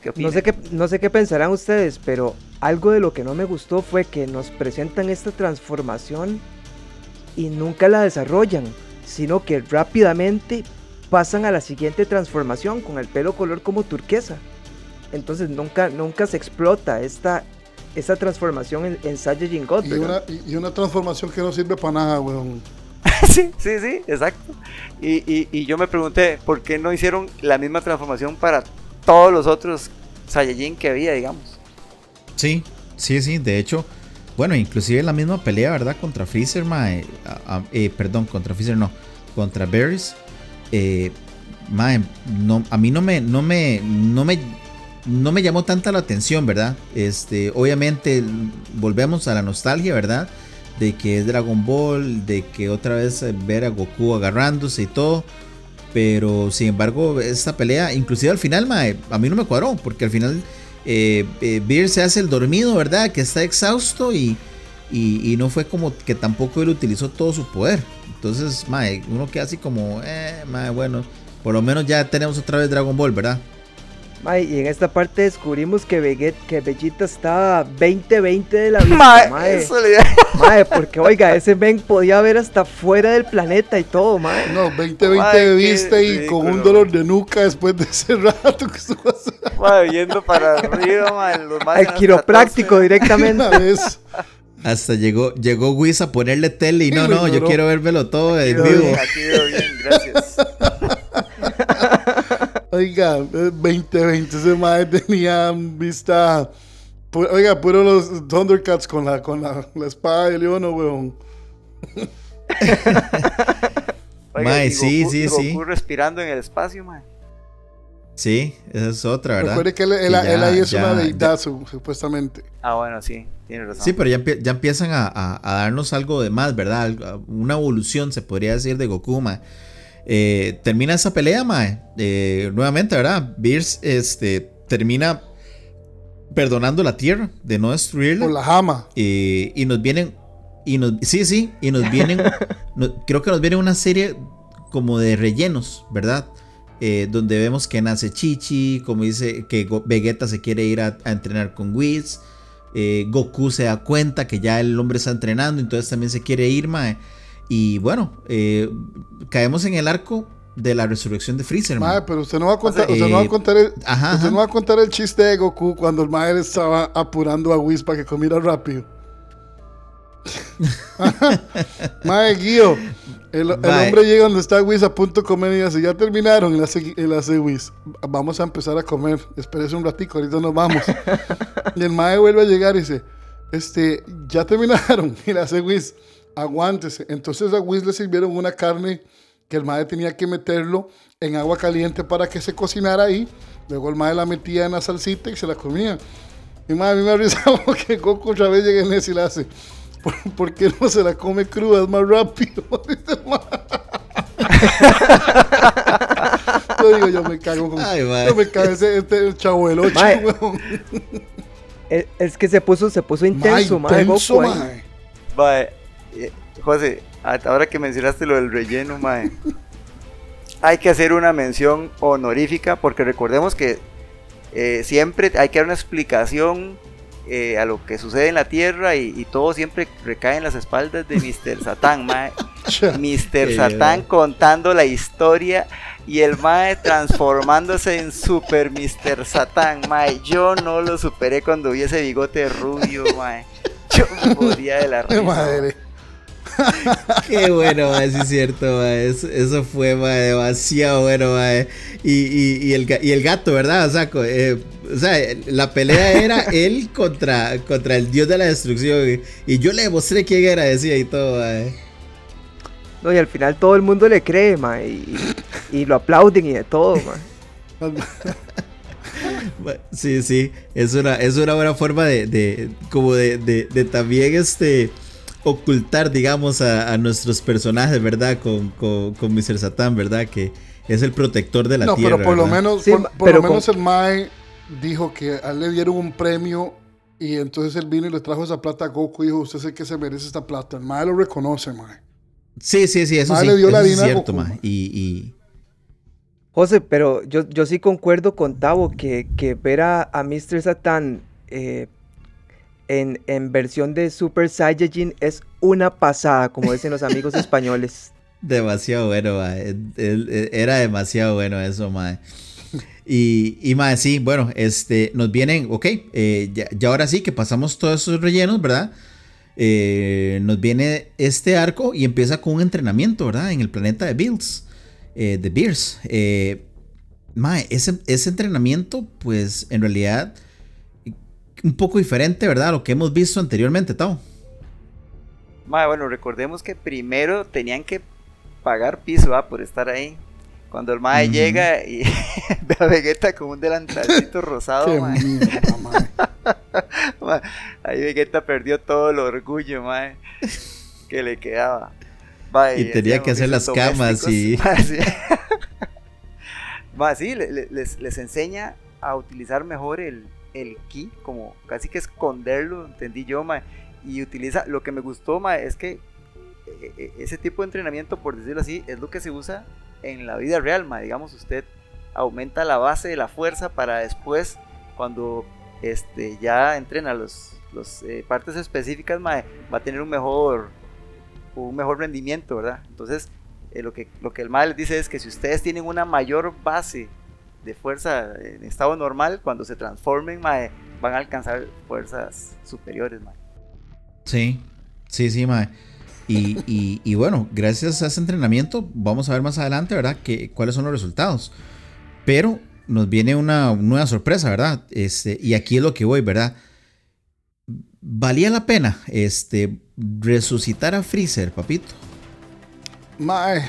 ¿Qué No sé, qué, no sé qué pensarán ustedes, pero algo de lo que no me gustó fue que nos presentan esta transformación y nunca la desarrollan, sino que rápidamente pasan a la siguiente transformación con el pelo color como turquesa. Entonces nunca, nunca se explota esta, esta transformación en, en Saiyajin God. Y ¿verdad? una, y y una transformación que no sirve para nada, weón. sí, sí, sí, exacto. Y, y, y yo me pregunté, ¿por qué no hicieron la misma transformación para todos los otros Saiyajin que había, digamos? Sí, sí, sí. De hecho, bueno, inclusive la misma pelea, ¿verdad? Contra Freezer, mae. eh, perdón, contra Freezer no. Contra Berries. Eh, mae, no, a mí no me, no me, no me, no me llamó tanta la atención, ¿verdad? Este, obviamente volvemos a la nostalgia, ¿verdad? De que es Dragon Ball, de que otra vez eh, ver a Goku agarrándose y todo. Pero sin embargo, esta pelea, inclusive al final, mae, a mí no me cuadró, porque al final eh, eh, Beer se hace el dormido, ¿verdad? Que está exhausto y, y, y no fue como que tampoco él utilizó todo su poder. Entonces, mae, uno queda así como, eh, mae, bueno, por lo menos ya tenemos otra vez Dragon Ball, ¿verdad? Mae, y en esta parte descubrimos que, Veget, que Vegeta está 20-20 de la vista, Mae, mae. eso le- Mae, porque oiga, ese Ben podía ver hasta fuera del planeta y todo, mae. No, 20-20 Ay, de vista y con un dolor de nuca después de ese rato que estuvo. Mae, viendo para arriba, mae, Al quiropráctico directamente. Una vez. Hasta llegó, llegó Whis a ponerle tele y no, no, yo quiero vérmelo todo en vivo. aquí veo bien, gracias. Oiga, eh, 2020 ese mae tenía vista. pu- Oiga, puro los Thundercats con la, con la, la espada de Leono, weón. Oiga, Mae, sí, Goku- sí, Goku sí. respirando en el espacio, mae. Sí, esa es otra, ¿verdad? Recuerde que él, ahí es ya- una deidad, su- supuestamente. Ah, bueno, sí, tiene razón. Sí, pero ya, ya empiezan a, a- a darnos algo de más, ¿verdad? Una evolución, se podría decir, de Goku, mae. Eh, termina esa pelea, mae. Eh, nuevamente, ¿verdad? Beers este, termina perdonando la Tierra de no destruirla. Por la jama. Eh, y nos vienen. Y nos, sí, sí. Y nos vienen. no- creo que nos viene una serie como de rellenos, ¿verdad? Donde vemos que nace Chichi. Como dice que Vegeta se quiere ir a, a entrenar con Whis. Goku se da cuenta que ya el hombre está entrenando. Entonces también se quiere ir, mae. Y bueno, eh, caemos en el arco de la resurrección de Freezer. Mae, pero usted no va a contar, usted no va a eh, contar el, ajá, usted ajá. no va a contar el chiste de Goku cuando el mae estaba apurando a Whis para que comiera rápido. mae, Guío. El, el hombre llega donde está Whis a punto de comer y dice, ya terminaron. Y le hace, hace Whis, vamos a empezar a comer. Espérese un ratico, ahorita nos vamos. y el mae vuelve a llegar y dice, este, ya terminaron. Y le hace Whis, aguántese. Entonces a Whis le sirvieron una carne que el mae tenía que meterlo en agua caliente para que se cocinara ahí. Luego el mae la metía en la salsita y se la comía. Y mae, a mí me ha risado que Goku otra vez llega en ese y le hace, ¿por, por qué no se la come cruda? Es más rápido. Yo digo, yo me cago con... Ay, yo me cago ese este chavo del weón. Es, que se puso, se puso intenso, mae, intenso, mae. Eh, José, ahora que mencionaste lo del relleno, mae, hay que hacer una mención honorífica porque recordemos que eh, siempre hay que dar una explicación eh, a lo que sucede en la Tierra y, y todo siempre recae en las espaldas de Mr. Satán, mae. Mr. Satán contando la historia y el mae transformándose en Super Mr. Satán, mae. Yo no lo superé cuando vi ese bigote rubio, mae. Yo me moría de la Qué risa. madre. Qué bueno, mae, sí es cierto, mae. Eso, eso fue demasiado bueno. Y, y, y el, ga- y el gato, ¿verdad? O sea, eh, o sea, la pelea era él contra, contra el dios de la destrucción. Y, yo le demostré quién era, decía y todo. No, y al final todo el mundo le cree, mae, y, y lo aplauden y de todo. Ma- Sí, sí, es una, es una buena forma de, de como de, de, de también este ocultar, digamos, a, a nuestros personajes, ¿verdad? Con, con, con Mr. Satán, ¿verdad? Que es el protector de la no, tierra. pero por lo menos, Sí, por, ma- por pero lo menos con- el Mae dijo que a él le dieron un premio y entonces él vino y le trajo esa plata a Goku y dijo, usted es el que se merece esta plata. El Mae lo reconoce, Mae. Sí, sí, sí, eso Ma, sí. le dio la eso es cierto, Goku, ma. ma. Y, y José, pero yo, yo sí concuerdo con Tavo que, que ver a, a Mr. Satan eh, en, en versión de Super Saiyajin es una pasada, como dicen los amigos españoles. demasiado bueno, Era demasiado bueno eso, ma. Y, y ma, sí, bueno, este, nos vienen, ok, eh, ya, ya ahora sí que pasamos todos esos rellenos, ¿verdad? Eh, nos viene este arco y empieza con un entrenamiento, ¿verdad? En el planeta de Bills, eh, de Beers. Eh, ma, ese, ese entrenamiento, pues en realidad, un poco diferente, ¿verdad? A lo que hemos visto anteriormente, Tao. Mae, bueno, recordemos que primero tenían que pagar piso por estar ahí. Cuando el mae llega y ve a Vegeta con un delantalcito rosado, Qué mae. Ma, Ahí Vegeta perdió todo el orgullo, mae, que le quedaba. Ma, Y tenía que hacer las camas y- ma, sí. Mae, sí, le- le- les, les enseña a utilizar mejor el, el ki, como casi que esconderlo, entendí yo, mae. Y utiliza, lo que me gustó, mae, es que eh, eh, ese tipo de entrenamiento, por decirlo así, es lo que se usa en la vida real, mae. Digamos, usted aumenta la base de la fuerza para después, cuando este, ya entrena los, los eh, partes específicas, mae, va a tener un mejor, un mejor rendimiento, ¿verdad? Entonces, eh, lo, que, lo que el mae les dice es que si ustedes tienen una mayor base de fuerza en estado normal, cuando se transformen, mae, van a alcanzar fuerzas superiores, mae. Sí, sí, sí, mae. Y, y- y bueno, gracias a ese entrenamiento, vamos a ver más adelante, ¿verdad? Que, cuáles son los resultados. Pero nos viene una nueva sorpresa, ¿verdad? Este, y aquí es lo que voy, ¿verdad? ¿Valía la pena este, resucitar a Freezer, papito? Mae.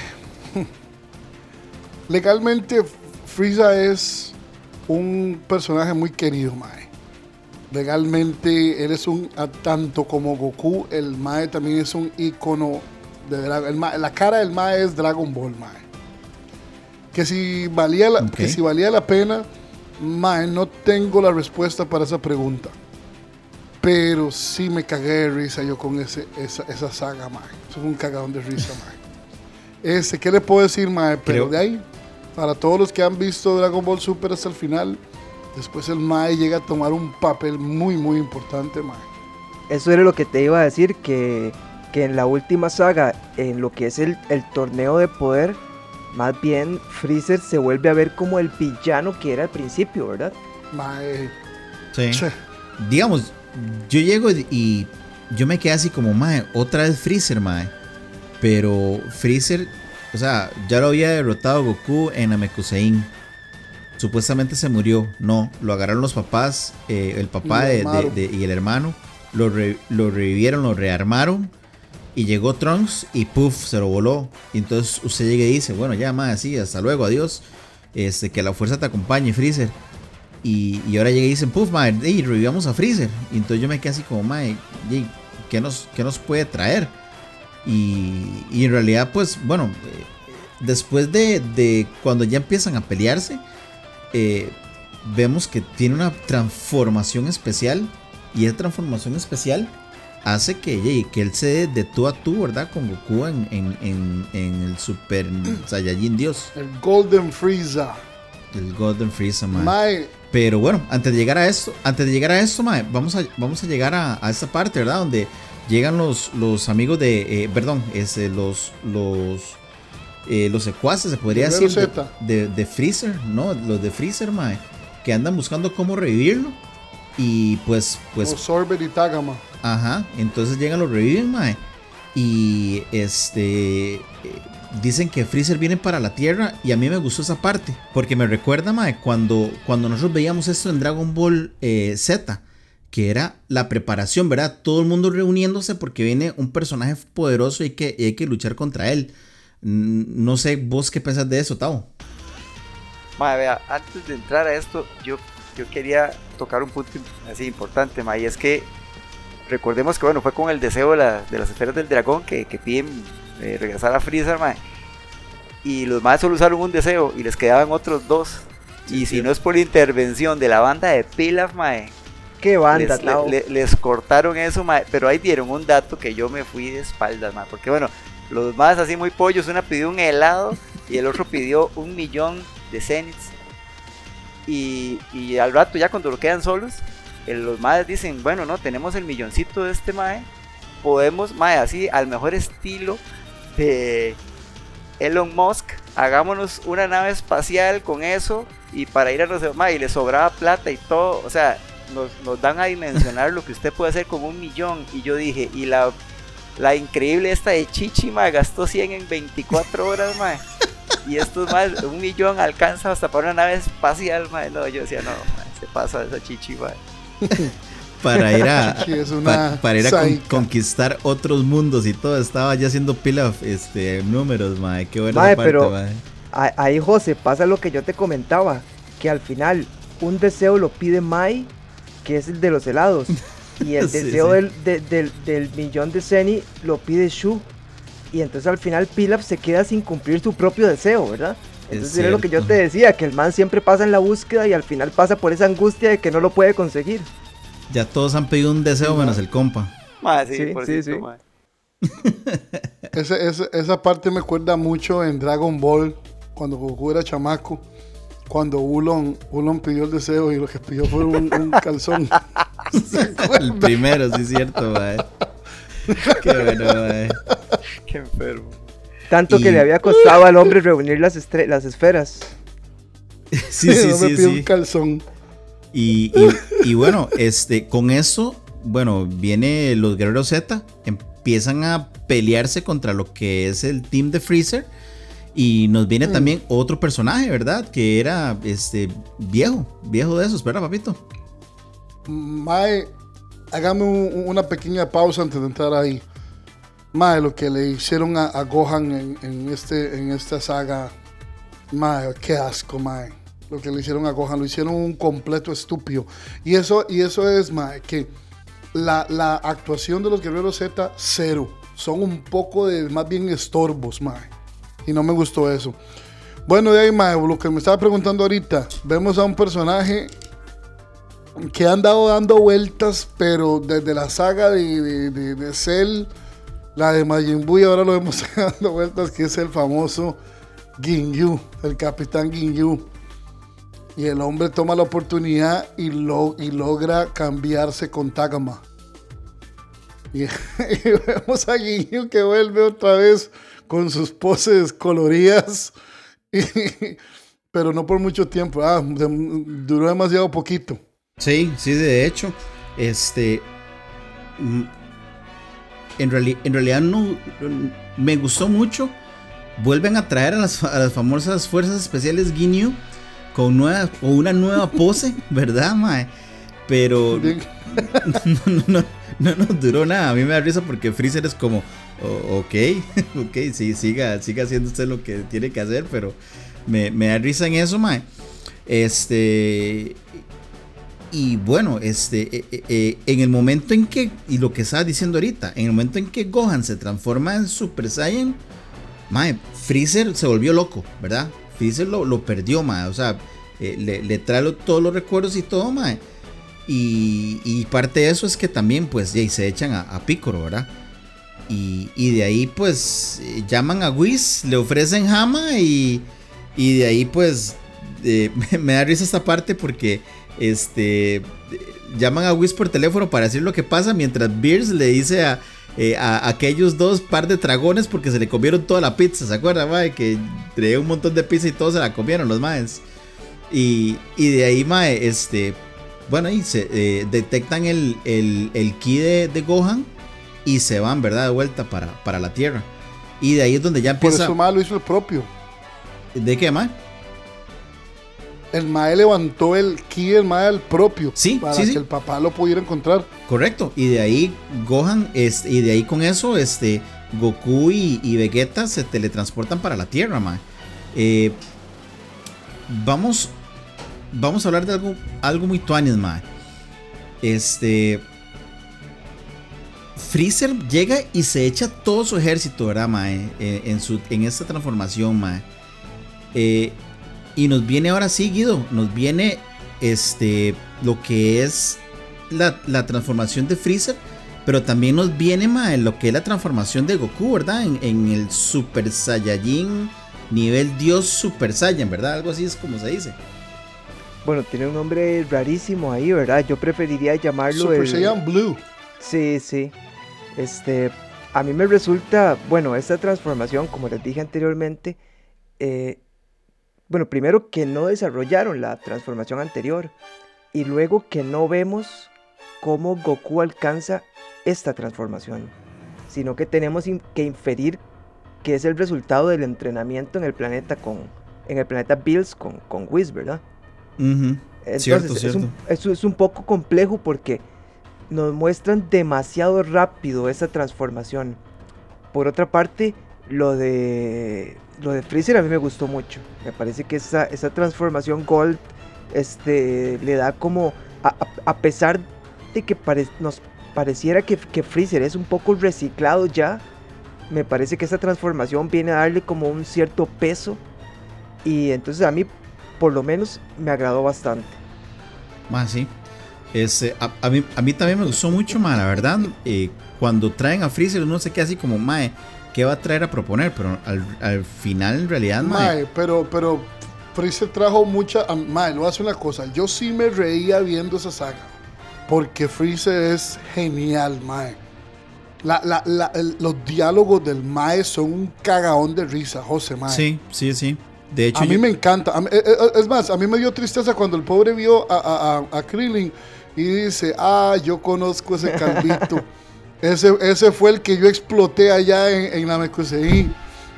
Legalmente, Frieza es un personaje muy querido, Mae. Legalmente, él es un. Tanto como Goku, el Mae también es un icono de Dragon Mae- La cara del Mae es Dragon Ball, Mae. Que si valía la, que si valía la pena, Mae, no tengo la respuesta para esa pregunta. Pero sí me cagué de risa yo con ese, esa, esa saga, Mae. Eso es un cagadón de risa, Mae. Este, ¿qué le puedo decir, Mae? Pero Creo- de ahí, para todos los que han visto Dragon Ball Super hasta el final, después el Mae llega a tomar un papel muy, muy importante, Mae. Eso era lo que te iba a decir, que, que en la última saga, en lo que es el, el torneo de poder, más bien Freezer se vuelve a ver como el villano que era al principio, ¿verdad? Mae, Sí. che, Digamos, yo llego y, y yo me quedé así como, mae, otra vez Freezer, mae. Pero Freezer, o sea, ya lo había derrotado Goku en Namekusein. Supuestamente se murió. No, lo agarraron los papás, eh, el papá Y lo de- de- armaron. de- y el hermano. Lo, re- lo revivieron, lo rearmaron. Y llegó Trunks y puff, se lo voló. Y entonces usted llega y dice, bueno, ya, mae, así, hasta luego, adiós. Este, que la fuerza te acompañe, Freezer. Y, y ahora llega y dicen, puff, madre, y revivamos a Freezer. Y entonces yo me quedé así como, madre, ¿qué nos, qué nos puede traer? Y, y en realidad, pues, bueno, después de, de cuando ya empiezan a pelearse, eh, vemos que tiene una transformación especial. Y esa transformación especial hace que, que él se dé de tú a tú, ¿verdad? Con Goku en, en, en- en el Super Saiyajin Dios, el Golden Frieza. el Golden Freezer, man. Mae, Pero bueno, antes de llegar a esto, antes de llegar a esto, mae, vamos a, vamos a llegar a, a esta parte, ¿verdad? Donde llegan los, los amigos de, eh, perdón, es, eh, los, los, eh, los secuaces, se podría decir, de, de, de Freezer, ¿no? Los de Freezer, mae, que andan buscando cómo revivirlo. Y pues, pues, o Sorbet y Tagama. Ajá, entonces llegan los reviven, mae. Y este. Dicen que Freezer viene para la Tierra y a mí me gustó esa parte. Porque me recuerda, mae, cuando, cuando nosotros veíamos esto en Dragon Ball eh, Z. Que era la preparación, ¿verdad? Todo el mundo reuniéndose porque viene un personaje poderoso y que, y hay que luchar contra él. No sé, vos qué pensás de eso, Tao. Mae, vea, antes de entrar a esto, yo, yo quería tocar un punto así importante, mae, y es que recordemos que bueno, fue con el deseo de, la- de las esferas del dragón que, que piden eh, regresar a Freezer, mae, y los más solo usaron un deseo y les quedaban otros dos. y si no es por la intervención de la banda de Pilaf, mae, Qué banda, les, le- Tao. le- les cortaron eso, mae, pero ahí dieron un dato que yo me fui de espaldas, mae, porque bueno, los más así muy pollos, una pidió un helado y el otro pidió un millón de zeniths. Y, y al rato ya cuando lo quedan solos, eh, los madres dicen, bueno, no, tenemos el milloncito de este mae, podemos, mae, así al mejor estilo de Elon Musk, hagámonos una nave espacial con eso y para ir a los demás y le sobraba plata y todo, o sea, nos, nos dan a dimensionar lo que usted puede hacer con un millón y yo dije, y la, la increíble esta de Chichi, mae, gastó 100 en 24 horas, mae. Y estos más, un millón alcanza hasta para una nave espacial, mae. No, yo decía, no, mae, se pasa esa chichi, mae. Para ir a, es pa- para ir a con- conquistar otros mundos y todo. Estaba ya haciendo pila este, números, mae. Qué buena Mae, parte, pero- mae. Ahí, José, pasa lo que yo te comentaba, que al final un deseo lo pide Mai, que es el de los helados, y el Sí, deseo sí. Del, de- del- del millón de Zeni lo pide Shu, y entonces al final Pilaf se queda sin cumplir su propio deseo, ¿verdad? Entonces era lo que yo te decía, que el man siempre pasa en la búsqueda y al final pasa por esa angustia de que no lo puede conseguir. Ya todos han pedido un deseo menos el compa. Mae, sí, Sí, por sí, cierto, sí. Esa, esa, esa parte me acuerda mucho en Dragon Ball, cuando Goku era chamaco, cuando Ulon, Ulon pidió el deseo y lo que pidió fue un, un calzón. El primero, sí es cierto, mae. Qué bueno, mae. Qué enfermo. Tanto Y- que le había costado al hombre reunir las, estre- las esferas. Sí, sí, no me sí, un calzón. Y, y- y bueno, este, con eso, bueno, viene los guerreros Z, empiezan a pelearse contra lo que es el team de Freezer. Y nos viene también otro personaje, ¿verdad? Que era este viejo, viejo de esos, ¿verdad, papito? Mae, hágame un- una pequeña pausa antes de entrar ahí. Mae, lo que le hicieron a, a Gohan en, en este, en esta saga. Mae, qué asco, Mae. Lo que le hicieron a Gohan, lo hicieron un completo estúpido. Y eso, y eso es, Mae, que la, la actuación de los guerreros Z, cero. Son un poco de, más bien estorbos, Mae. Y no me gustó eso. Bueno, de ahí, Mae, lo que me estaba preguntando ahorita. Vemos a un personaje que han dado dando vueltas, pero desde la saga de, de, de- de Cell, la de Majin Buu, y ahora lo vemos dando vueltas, que es el famoso Ginyu, el capitán Ginyu. Y el hombre toma la oportunidad y, lo, y logra cambiarse con Tagama. Y, vemos a Ginyu que vuelve otra vez con sus poses coloridas. pero no por mucho tiempo. Ah, duró demasiado poquito. Sí, sí, de hecho, este, mm, en, reali- en realidad no, me gustó mucho. Vuelven a traer a las, a las famosas fuerzas especiales Ginyu con nueva, con una nueva pose, ¿verdad, mae? Pero no, no, no nos duró nada. A mí me da risa porque Freezer es como, "O- ok, ok, sí, siga, siga haciendo usted lo que tiene que hacer, pero me, me da risa en eso, mae. Este. Y bueno, este, eh, eh, eh, en el momento en que, y lo que estaba diciendo ahorita, en el momento en que Gohan se transforma en Super Saiyan, mae, Freezer se volvió loco, ¿verdad? Freezer lo, lo perdió, mae, o sea, le, le trae lo- todos los recuerdos y todo, mae. Y, y parte de eso es que también, pues, ya, se echan a, a Piccolo, ¿verdad? Y, de ahí, pues, llaman a Whis, le ofrecen Hama y, y de ahí, pues, me da risa esta parte porque, este, llaman a Whis por teléfono para decir lo que pasa mientras Beers le dice a, eh, a aquellos dos par de dragones porque se le comieron toda la pizza, ¿se acuerdan, mae? Que traía un montón de pizza y todos se la comieron los maes. Y, y de ahí, mae, este, bueno, y se eh, detectan el, el, el ki de, de Gohan y se van, ¿verdad? De vuelta para, para la Tierra. Y de ahí es donde ya Por empieza. eso Mae lo hizo el propio. ¿De qué, mae? El Mae levantó el ki del Mae al propio. Sí, Para sí, que sí. el papá lo pudiera encontrar. Correcto. Y de ahí Gohan, este, y de ahí con eso, este, Goku y, y Vegeta se teletransportan para la Tierra, mae. Eh, vamos, vamos a hablar de algo, algo muy tuanis, mae. Este, Freezer llega y se echa todo su ejército, ¿verdad, mae? Eh, en, su, en esta transformación, mae. Eh, y nos viene ahora sí, Guido, nos viene este, lo que es la, la transformación de Freezer, pero también nos viene mae, lo que es la transformación de Goku, ¿verdad? En, en el Super Saiyajin, nivel Dios Super Saiyan, ¿verdad? Algo así es como se dice. Bueno, tiene un nombre rarísimo ahí, ¿verdad? Yo preferiría llamarlo Super el- Saiyan Blue. Sí, sí. Este, a mí me resulta, bueno, esta transformación, como les dije anteriormente, eh, bueno, primero que no desarrollaron la transformación anterior y luego que no vemos cómo Goku alcanza esta transformación, sino que tenemos que inferir que es el resultado del entrenamiento en el planeta con, en el planeta Bills con, con Whis, ¿verdad? Ujú. Entonces, Cierto, es, cierto. Un, es, es un poco complejo porque nos muestran demasiado rápido esa transformación. Por otra parte, lo de lo de Freezer a mí me gustó mucho. Me parece que esa, esa transformación Gold este, le da como, a, a- pesar de que pare- nos pareciera que, que Freezer es un poco reciclado ya, me parece que esa transformación viene a darle como un cierto peso Y entonces a mí, por lo menos, me agradó bastante. Más sí. Este, a, mí, a mí también me gustó mucho, ma, la verdad. eh, cuando traen a Freezer, uno se queda así como, mae, ¿qué va a traer a proponer? Pero al, al final, en realidad, mae, Mae, pero, pero Freezer trajo mucha. Mae, a hacer una cosa. Yo sí me reía viendo esa saga. Porque Freezer es genial, Mae. La- la- la- el- los diálogos del Mae son un cagaón de risa, José, Mae. Sí, sí, sí. De hecho, A mí yo- me encanta. Mí- eh, eh, es más, a mí me dio tristeza cuando el pobre vio a, a, a- a Krillin y dice, ah, yo conozco ese calvito. ese, ese fue el que yo exploté allá en, en la Mekusein.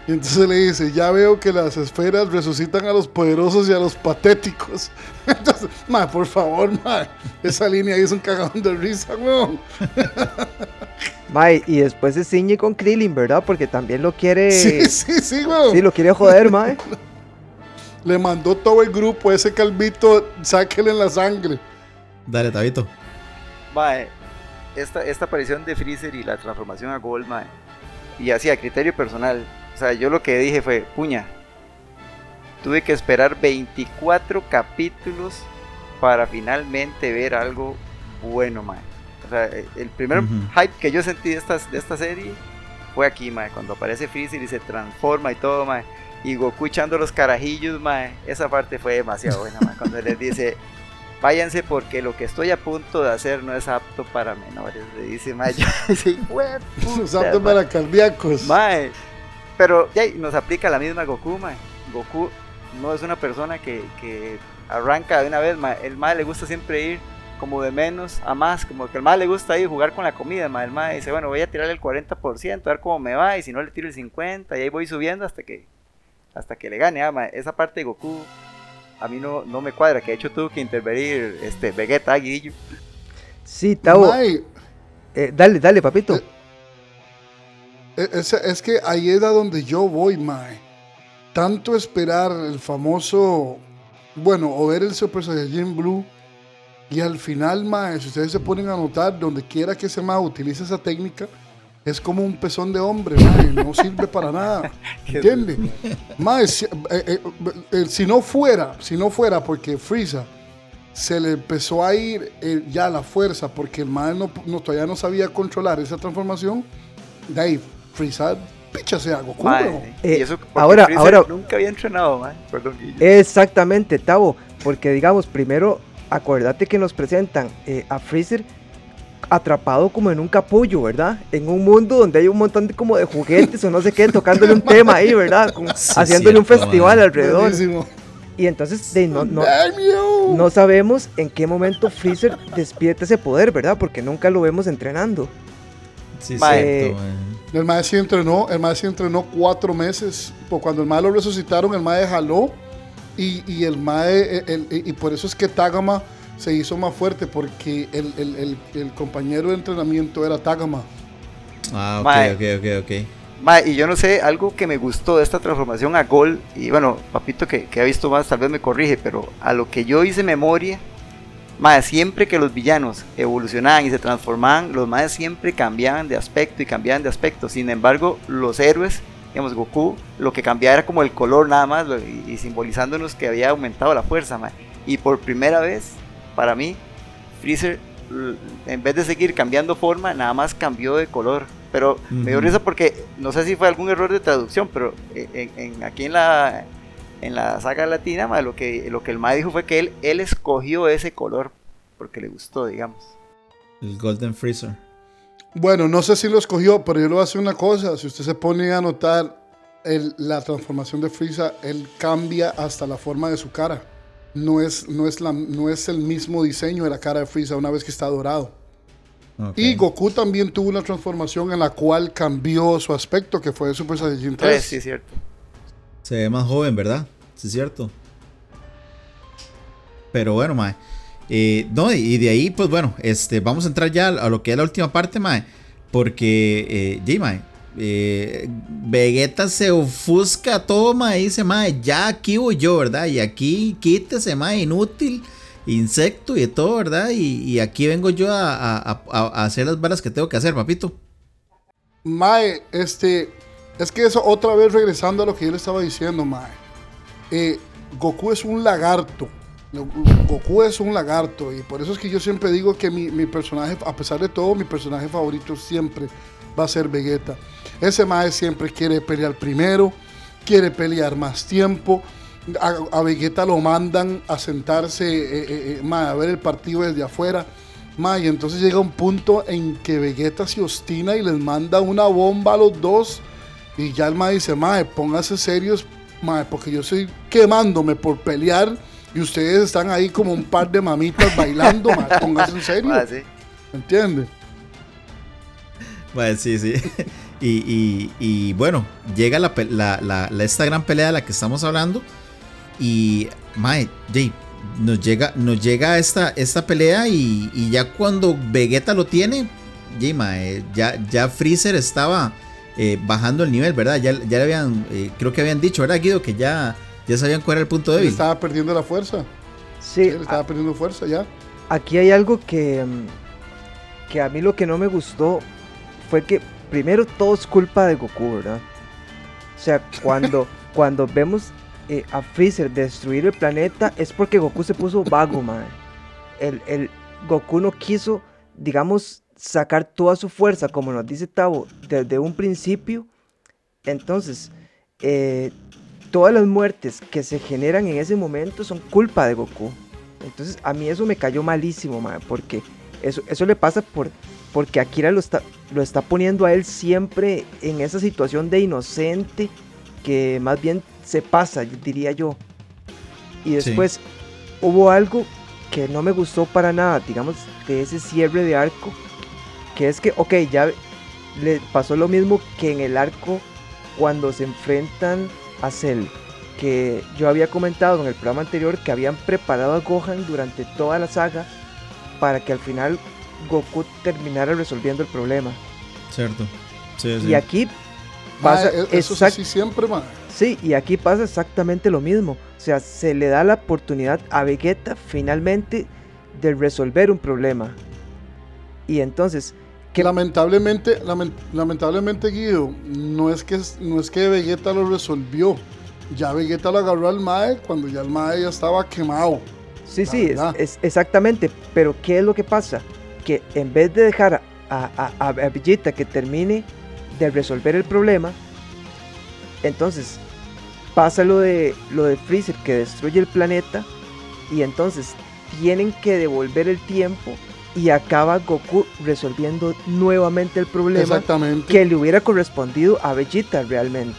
Y entonces le dice, ya veo que las esferas resucitan a los poderosos y a los patéticos. Entonces, ma, por favor, ma, esa línea ahí es un cagadón de risa, weón. Mae, y después se ciñe con Krillin, ¿verdad? Porque también lo quiere. Sí, sí, sí, weón. Sí, lo quiere joder, mae. Le mandó todo el grupo, ese calvito, sáquele en la sangre. Dale, Tabito. Mae, esta, esta aparición de Freezer y la transformación a Gold, mae, y así a criterio personal, o sea, yo lo que dije fue, puña, tuve que esperar 24 capítulos para finalmente ver algo bueno, mae. O sea, e- el primer hype que yo sentí de esta, de esta serie fue aquí, mae, cuando aparece Freezer y se transforma y todo, mae. Y Goku echando los carajillos, mae. Esa parte fue demasiado buena, mae. Cuando les dice, váyanse porque lo que estoy a punto de hacer no es apto para menores. Le dice, mae. Yo, sí, "Hue puta, Usando mae". para cardíacos. Mae, pero ya nos aplica la misma Goku, mae. Goku no es una persona que, que arranca de una vez, mae. El mae le gusta siempre ir como de menos a más, como que el mae le gusta ir jugar con la comida, mae. El mae dice, bueno, voy a tirarle el 40%, a ver cómo me va, y si no le tiro el 50%, y ahí voy subiendo hasta que hasta que le gane, ah, mae. Esa parte de Goku a mí no, no me cuadra, que de hecho tuvo que intervenir este Vegeta Aguillo. Sí, Tavo. Eh, dale, dale, papito. Eh, e- Es, es que ahí es a donde yo voy, Mae. Tanto esperar el famoso, bueno, o ver el Super Saiyajin Blue, y al final, Mae, si ustedes se ponen a notar, donde quiera que ese Mae utilice esa técnica, es como un pezón de hombre, Mae, no sirve para nada. ¿Entiende? Mae, si, eh, eh, eh, si no fuera, si no fuera porque Frieza se le empezó a ir eh, ya la fuerza porque el Mae no, no- todavía no sabía controlar esa transformación, de ahí Frieza píchase a Goku, Mae, weón. Eh, y eso porque ahora- ahora- nunca había entrenado, mae. Perdón, Guillo. Exactamente, Tavo. Porque digamos, primero, acuérdate que nos presentan eh, a Freezer atrapado como en un capullo, ¿verdad? En un mundo donde hay un montón de como de juguetes o no sé qué, tocándole un tema ahí, ¿verdad? Como Sí, haciéndole un festival man. alrededor. Buenísimo. Y entonces de, no, no, no sabemos en qué momento Freezer despierta ese poder, ¿verdad? Porque nunca lo vemos entrenando. Sí, Mae. cierto. El Mae sí entrenó, el Mae sí entrenó cuatro meses. Pues cuando el Mae lo resucitaron, el Mae jaló. Y, y el Mae, el- el- y por eso es que Tagama se hizo más fuerte, porque el, el- el- el compañero de entrenamiento era Tagama. Ah, ok, Mae. ok, ok, ok. Y yo no sé, algo que me gustó de esta transformación a Gol, y bueno, Papito que, que ha visto más tal vez me corrige, pero a lo que yo hice memoria, Mae, siempre que los villanos evolucionaban y se transformaban, los Mae siempre cambiaban de aspecto y cambiaban de aspecto. Sin embargo, los héroes, digamos Goku, lo que cambiaba era como el color nada más, y, y simbolizándonos que había aumentado la fuerza, Mae. Y por primera vez, para mí, Freezer, en vez de seguir cambiando forma, nada más cambió de color. Pero me dio risa porque no sé si fue algún error de traducción, pero en, en- en- aquí en la, en la saga latina, ma, lo, que, lo que el Ma dijo fue que él, él escogió ese color porque le gustó, digamos. El Golden Freezer. Bueno, no sé si lo escogió, pero yo le voy a hacer una cosa. Si usted se pone a notar el- la transformación de Frieza, él cambia hasta la forma de su cara. No es, no, es la, no es el mismo diseño de la cara de Frieza una vez que está dorado. Y Goku también tuvo una transformación en la cual cambió su aspecto, que fue de Super Saiyajin 3. Tres, sí, es cierto. Se ve más joven, ¿verdad? Sí, es cierto. Pero bueno, mae. Eh, no, y de ahí, pues bueno, este, vamos a entrar ya a lo que es la última parte, mae. Porque, eh, sí, mae. Eh, Vegeta se ofusca todo, mae. y Dice, mae, ya aquí voy yo, ¿verdad? Y aquí quítese, mae, inútil, insecto y todo, ¿verdad? Y, aquí vengo yo a, a- hacer las balas que tengo que hacer, papito. Mae, este, es que eso otra vez regresando a lo que yo le estaba diciendo, Mae. eh, Goku es un lagarto. Goku es un lagarto y por eso es que yo siempre digo que mi, mi personaje, a pesar de todo, mi personaje favorito siempre va a ser Vegeta. Ese mae siempre quiere pelear primero, quiere pelear más tiempo. A, a Vegeta lo mandan a sentarse, eh, eh, eh, mae, a ver el partido desde afuera. Mae, y entonces llega un punto en que Vegeta se ostina y les manda una bomba a los dos. Y ya el mae dice, mae, póngase serios, mae, porque yo estoy quemándome por pelear y ustedes están ahí como un par de mamitas bailando, mae, póngase en serio. Mae. ¿Entiendes? Bueno, sí, sí. Y, y- y, bueno, llega la, la- la- la- esta gran pelea de la que estamos hablando. Y, mae, Jay, nos llega, nos llega esta, esta pelea. Y, y ya cuando Vegeta lo tiene, Jay, mae, ya, ya Freezer estaba eh, bajando el nivel, ¿verdad? Ya, ya le habían, eh, creo que habían dicho, ¿verdad, Guido? Que ya, ya sabían cuál era el punto Él débil. estaba perdiendo la fuerza. Sí, Él estaba perdiendo fuerza ya. aquí hay algo que, mm, que a mí lo que no me gustó fue que primero todo es culpa de Goku, ¿verdad? O sea, cuando, cuando vemos eh, a Freezer destruir el planeta es porque Goku se puso vago, man. El, el Goku no quiso, digamos, sacar toda su fuerza, como nos dice Tavo, desde un principio. Entonces, eh, todas las muertes que se generan en ese momento son culpa de Goku. Entonces, a mí eso me cayó malísimo, man, porque eso, eso le pasa por, porque Akira lo está, lo está poniendo a él siempre en esa situación de inocente que más bien se pasa, diría yo. Y Sí. después hubo algo que no me gustó para nada, digamos, de ese cierre de arco, que es que, ok, ya le pasó lo mismo que en el arco cuando se enfrentan a Cell, que yo había comentado en el programa anterior que habían preparado a Gohan durante toda la saga para que al final Goku terminara resolviendo el problema. Cierto. Sí, sí. Y aquí pasa e- eso así siempre, man. Sí, y aquí pasa exactamente lo mismo. O sea, se le da la oportunidad a Vegeta finalmente de resolver un problema. Y entonces, ¿qué Lamentablemente, lamen- lamentablemente, Guido, no es, que, no es que Vegeta lo resolvió. Ya Vegeta lo agarró al Mae cuando ya el Mae ya estaba quemado. Sí, sí, es, es- exactamente. Pero ¿qué es lo que pasa? Que en vez de dejar a, a, a- a Vegeta que termine de resolver el problema, entonces pasa lo de, lo de Freezer que destruye el planeta y entonces tienen que devolver el tiempo y acaba Goku resolviendo nuevamente el problema Exactamente. que le hubiera correspondido a Vegeta realmente.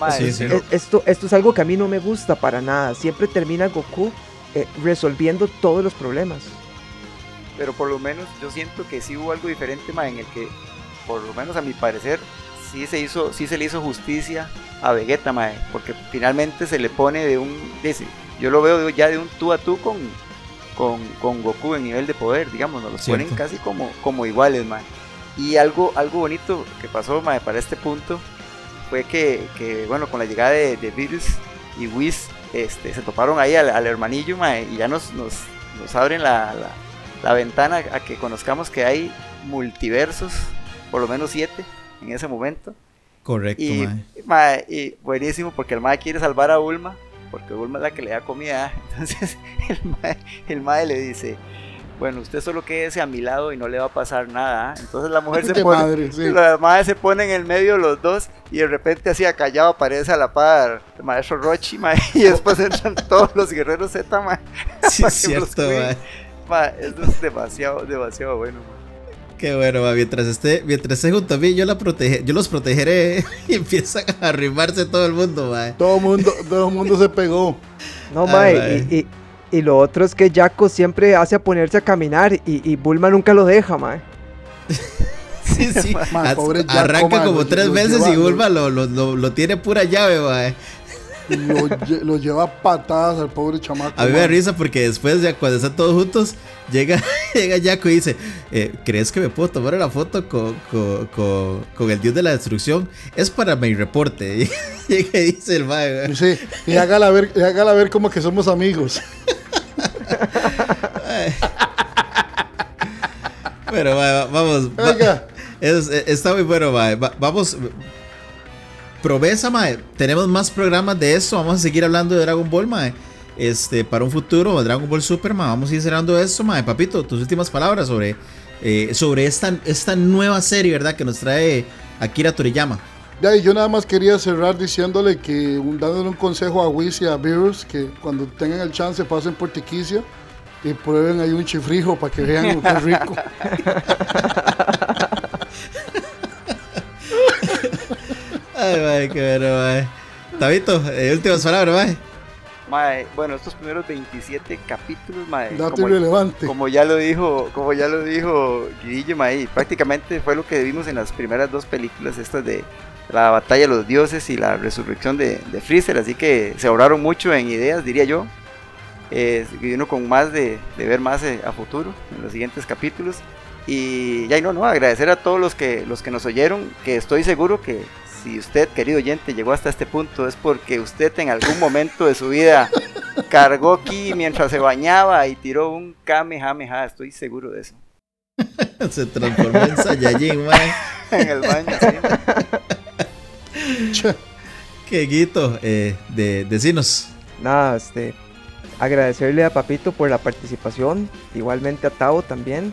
Mae, Sí, sí. Esto, esto es algo que a mí no me gusta para nada. Siempre termina Goku eh, resolviendo todos los problemas. Pero por lo menos yo siento que sí hubo algo diferente mae, en el que por lo menos a mi parecer sí se hizo sí se le hizo justicia a Vegeta mae, porque finalmente se le pone de un dice, yo lo veo ya de un tú a tú con con, con Goku en nivel de poder digamos nos los Cierto. ponen casi como como iguales mae. y algo algo bonito que pasó mae, para este punto fue que, que, bueno con la llegada de, de Beatles y Whis este, se toparon ahí al, al hermanillo mae, y ya nos, nos, nos abren la, la, la ventana a que conozcamos que hay multiversos, por lo menos siete en ese momento. Correcto, Y, mae. y buenísimo porque el mae quiere salvar a Ulma, porque Ulma es la que le da comida. Entonces el mae, el mae le dice, bueno, usted solo quédese a mi lado y no le va a pasar nada. ¿ah?". Entonces la mujer se pone, madre, sí. la madre se pone en el medio los dos y de repente así acallado aparece a la par el maestro Rochi, mae, y después entran todos los guerreros Z, mae. Sí, es cierto, mae. Es demasiado, demasiado bueno. Qué bueno, mientras esté, mientras esté junto a mí, yo la protege, yo los protegeré y empiezan a arrimarse todo el mundo. Todo mundo, todo mundo se pegó. No, mae, y, y- y lo otro es que Jaco siempre hace a ponerse a caminar y, y Bulma nunca lo deja, mae. Sí, sí. Mae, As- pobre Jaco, arranca como lo- tres lo veces lleva- y Bulma lo, lo, lo, lo tiene pura llave, mae. Lo, lle- lo lleva a patadas al pobre chamaco. A mí me da risa porque después, ya cuando están todos juntos, llega, llega Jaco y dice: eh, ¿Crees que me puedo tomar una foto con, con, con- con el dios de la destrucción? Es para mi reporte. Y llega y dice el mae. Sí, y hágala ver, y hágala ver como que somos amigos. Bueno, mae, va- vamos. va- es- eh, está muy bueno. Va- vamos. Promesa, mae. Tenemos más programas de esto. Vamos a seguir hablando de Dragon Ball, mae. Este, para un futuro, Dragon Ball Super, mae. Vamos a ir cerrando esto, mae. Papito, tus últimas palabras sobre, eh, sobre esta, esta nueva serie, ¿verdad? Que nos trae Akira Toriyama. Ya, y yo nada más quería cerrar diciéndole que, un- dándole un consejo a Wiz y a Beers, que cuando tengan el chance pasen por Tiquicia y prueben ahí un chifrijo para que vean lo que es rico. Ay, mae, qué bueno, mae. Tabito, eh, últimas palabras, mae. Mae, bueno, estos primeros 27 capítulos, mae, Dato como, irrelevante. como ya lo dijo, como ya lo dijo mae, prácticamente fue lo que vimos en las primeras dos películas, estas de la batalla de los dioses y la resurrección de, de Freezer, así que se ahorraron mucho en ideas, diría yo. Eh, y uno con más de, de ver más eh, a futuro en los siguientes capítulos. Y ya y no, no, agradecer a todos los que, los que nos oyeron, que estoy seguro que si usted, querido oyente, llegó hasta este punto es porque usted en algún momento de su vida cargó aquí mientras se bañaba y tiró un kamehameha, estoy seguro de eso. Se transformó en Saiyajin, mae. En el baño, sí. Qué guito, eh, de decinos. Nada, este, agradecerle a Papito por la participación, igualmente a Tavo también.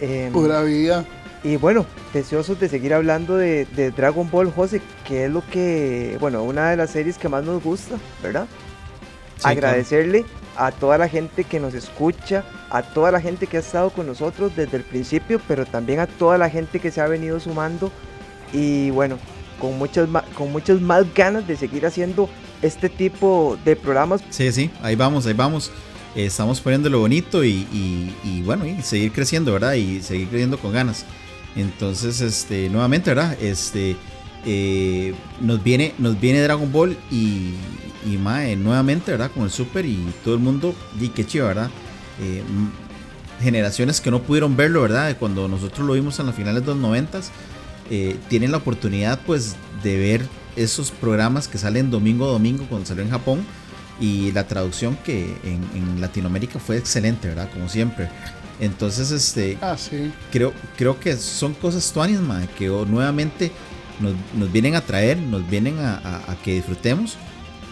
em, Pura vida. Y bueno, deseosos de seguir hablando de, de Dragon Ball, José, que es lo que, bueno, una de las series que más nos gusta, ¿verdad? Sí, agradecerle a toda la gente que nos escucha, a toda la gente que ha estado con nosotros desde el principio, pero también a toda la gente que se ha venido sumando y bueno, con muchas, ma- con muchas más ganas de seguir haciendo este tipo de programas. Sí, sí, ahí vamos, ahí vamos. Eh, estamos poniéndolo bonito y, y- y bueno, y seguir creciendo, ¿verdad? Y seguir creciendo con ganas. Entonces, este, nuevamente, ¿verdad? Este, eh, nos viene, nos viene Dragon Ball y, y mae, nuevamente, ¿verdad? Con el Super y todo el mundo, y qué chido, ¿verdad? Eh, generaciones que no pudieron verlo, ¿verdad? Cuando nosotros lo vimos en las finales de los noventas, eh, tienen la oportunidad, pues, de ver esos programas que salen domingo a domingo cuando salió en Japón y la traducción que en, en Latinoamérica fue excelente, ¿verdad? Como siempre. Entonces, este, Ah, sí. creo, creo que son cosas tuanis, mae, que nuevamente nos, nos vienen a traer, nos vienen a, a- a que disfrutemos.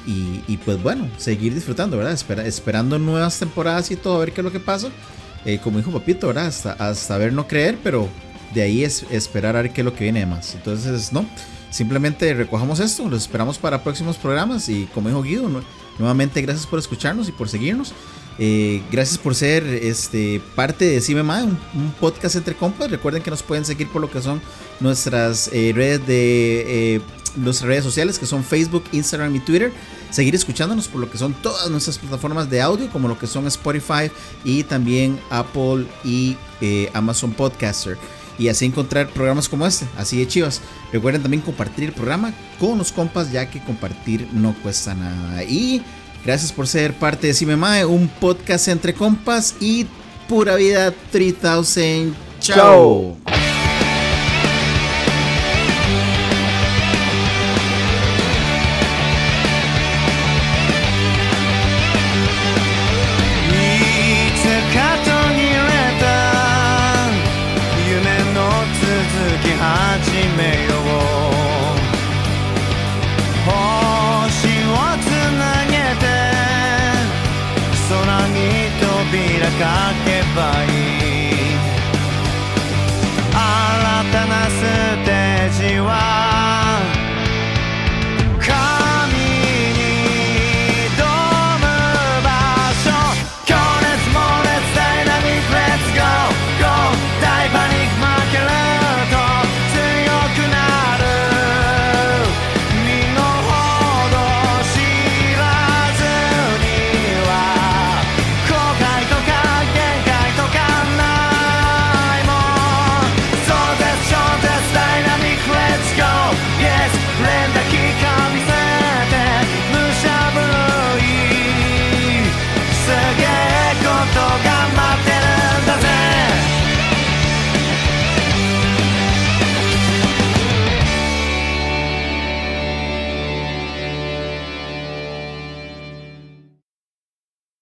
Y, y pues bueno, seguir disfrutando, ¿verdad? Espera- esperando nuevas temporadas y todo, a ver qué es lo que pasa. Eh, como dijo Papito, ¿verdad? Hasta, hasta ver no creer, pero de ahí es esperar a ver qué es lo que viene más. Entonces, no, simplemente recojamos esto, los esperamos para próximos programas y como dijo Guido, nu- nuevamente gracias por escucharnos y por seguirnos. Eh, gracias por ser este, parte de Cime Mae, un, un podcast entre compas. Recuerden que nos pueden seguir por lo que son nuestras eh, redes de eh, nuestras redes sociales, que son Facebook, Instagram y Twitter. Seguir escuchándonos por lo que son todas nuestras plataformas de audio, como lo que son Spotify y también Apple y Amazon Podcaster. Y así encontrar programas como este, así de chivas. Recuerden también compartir el programa con los compas, ya que compartir no cuesta nada. Y Gracias por ser parte de Cimemae, un podcast entre compas y pura vida 3000. Chao. Chao.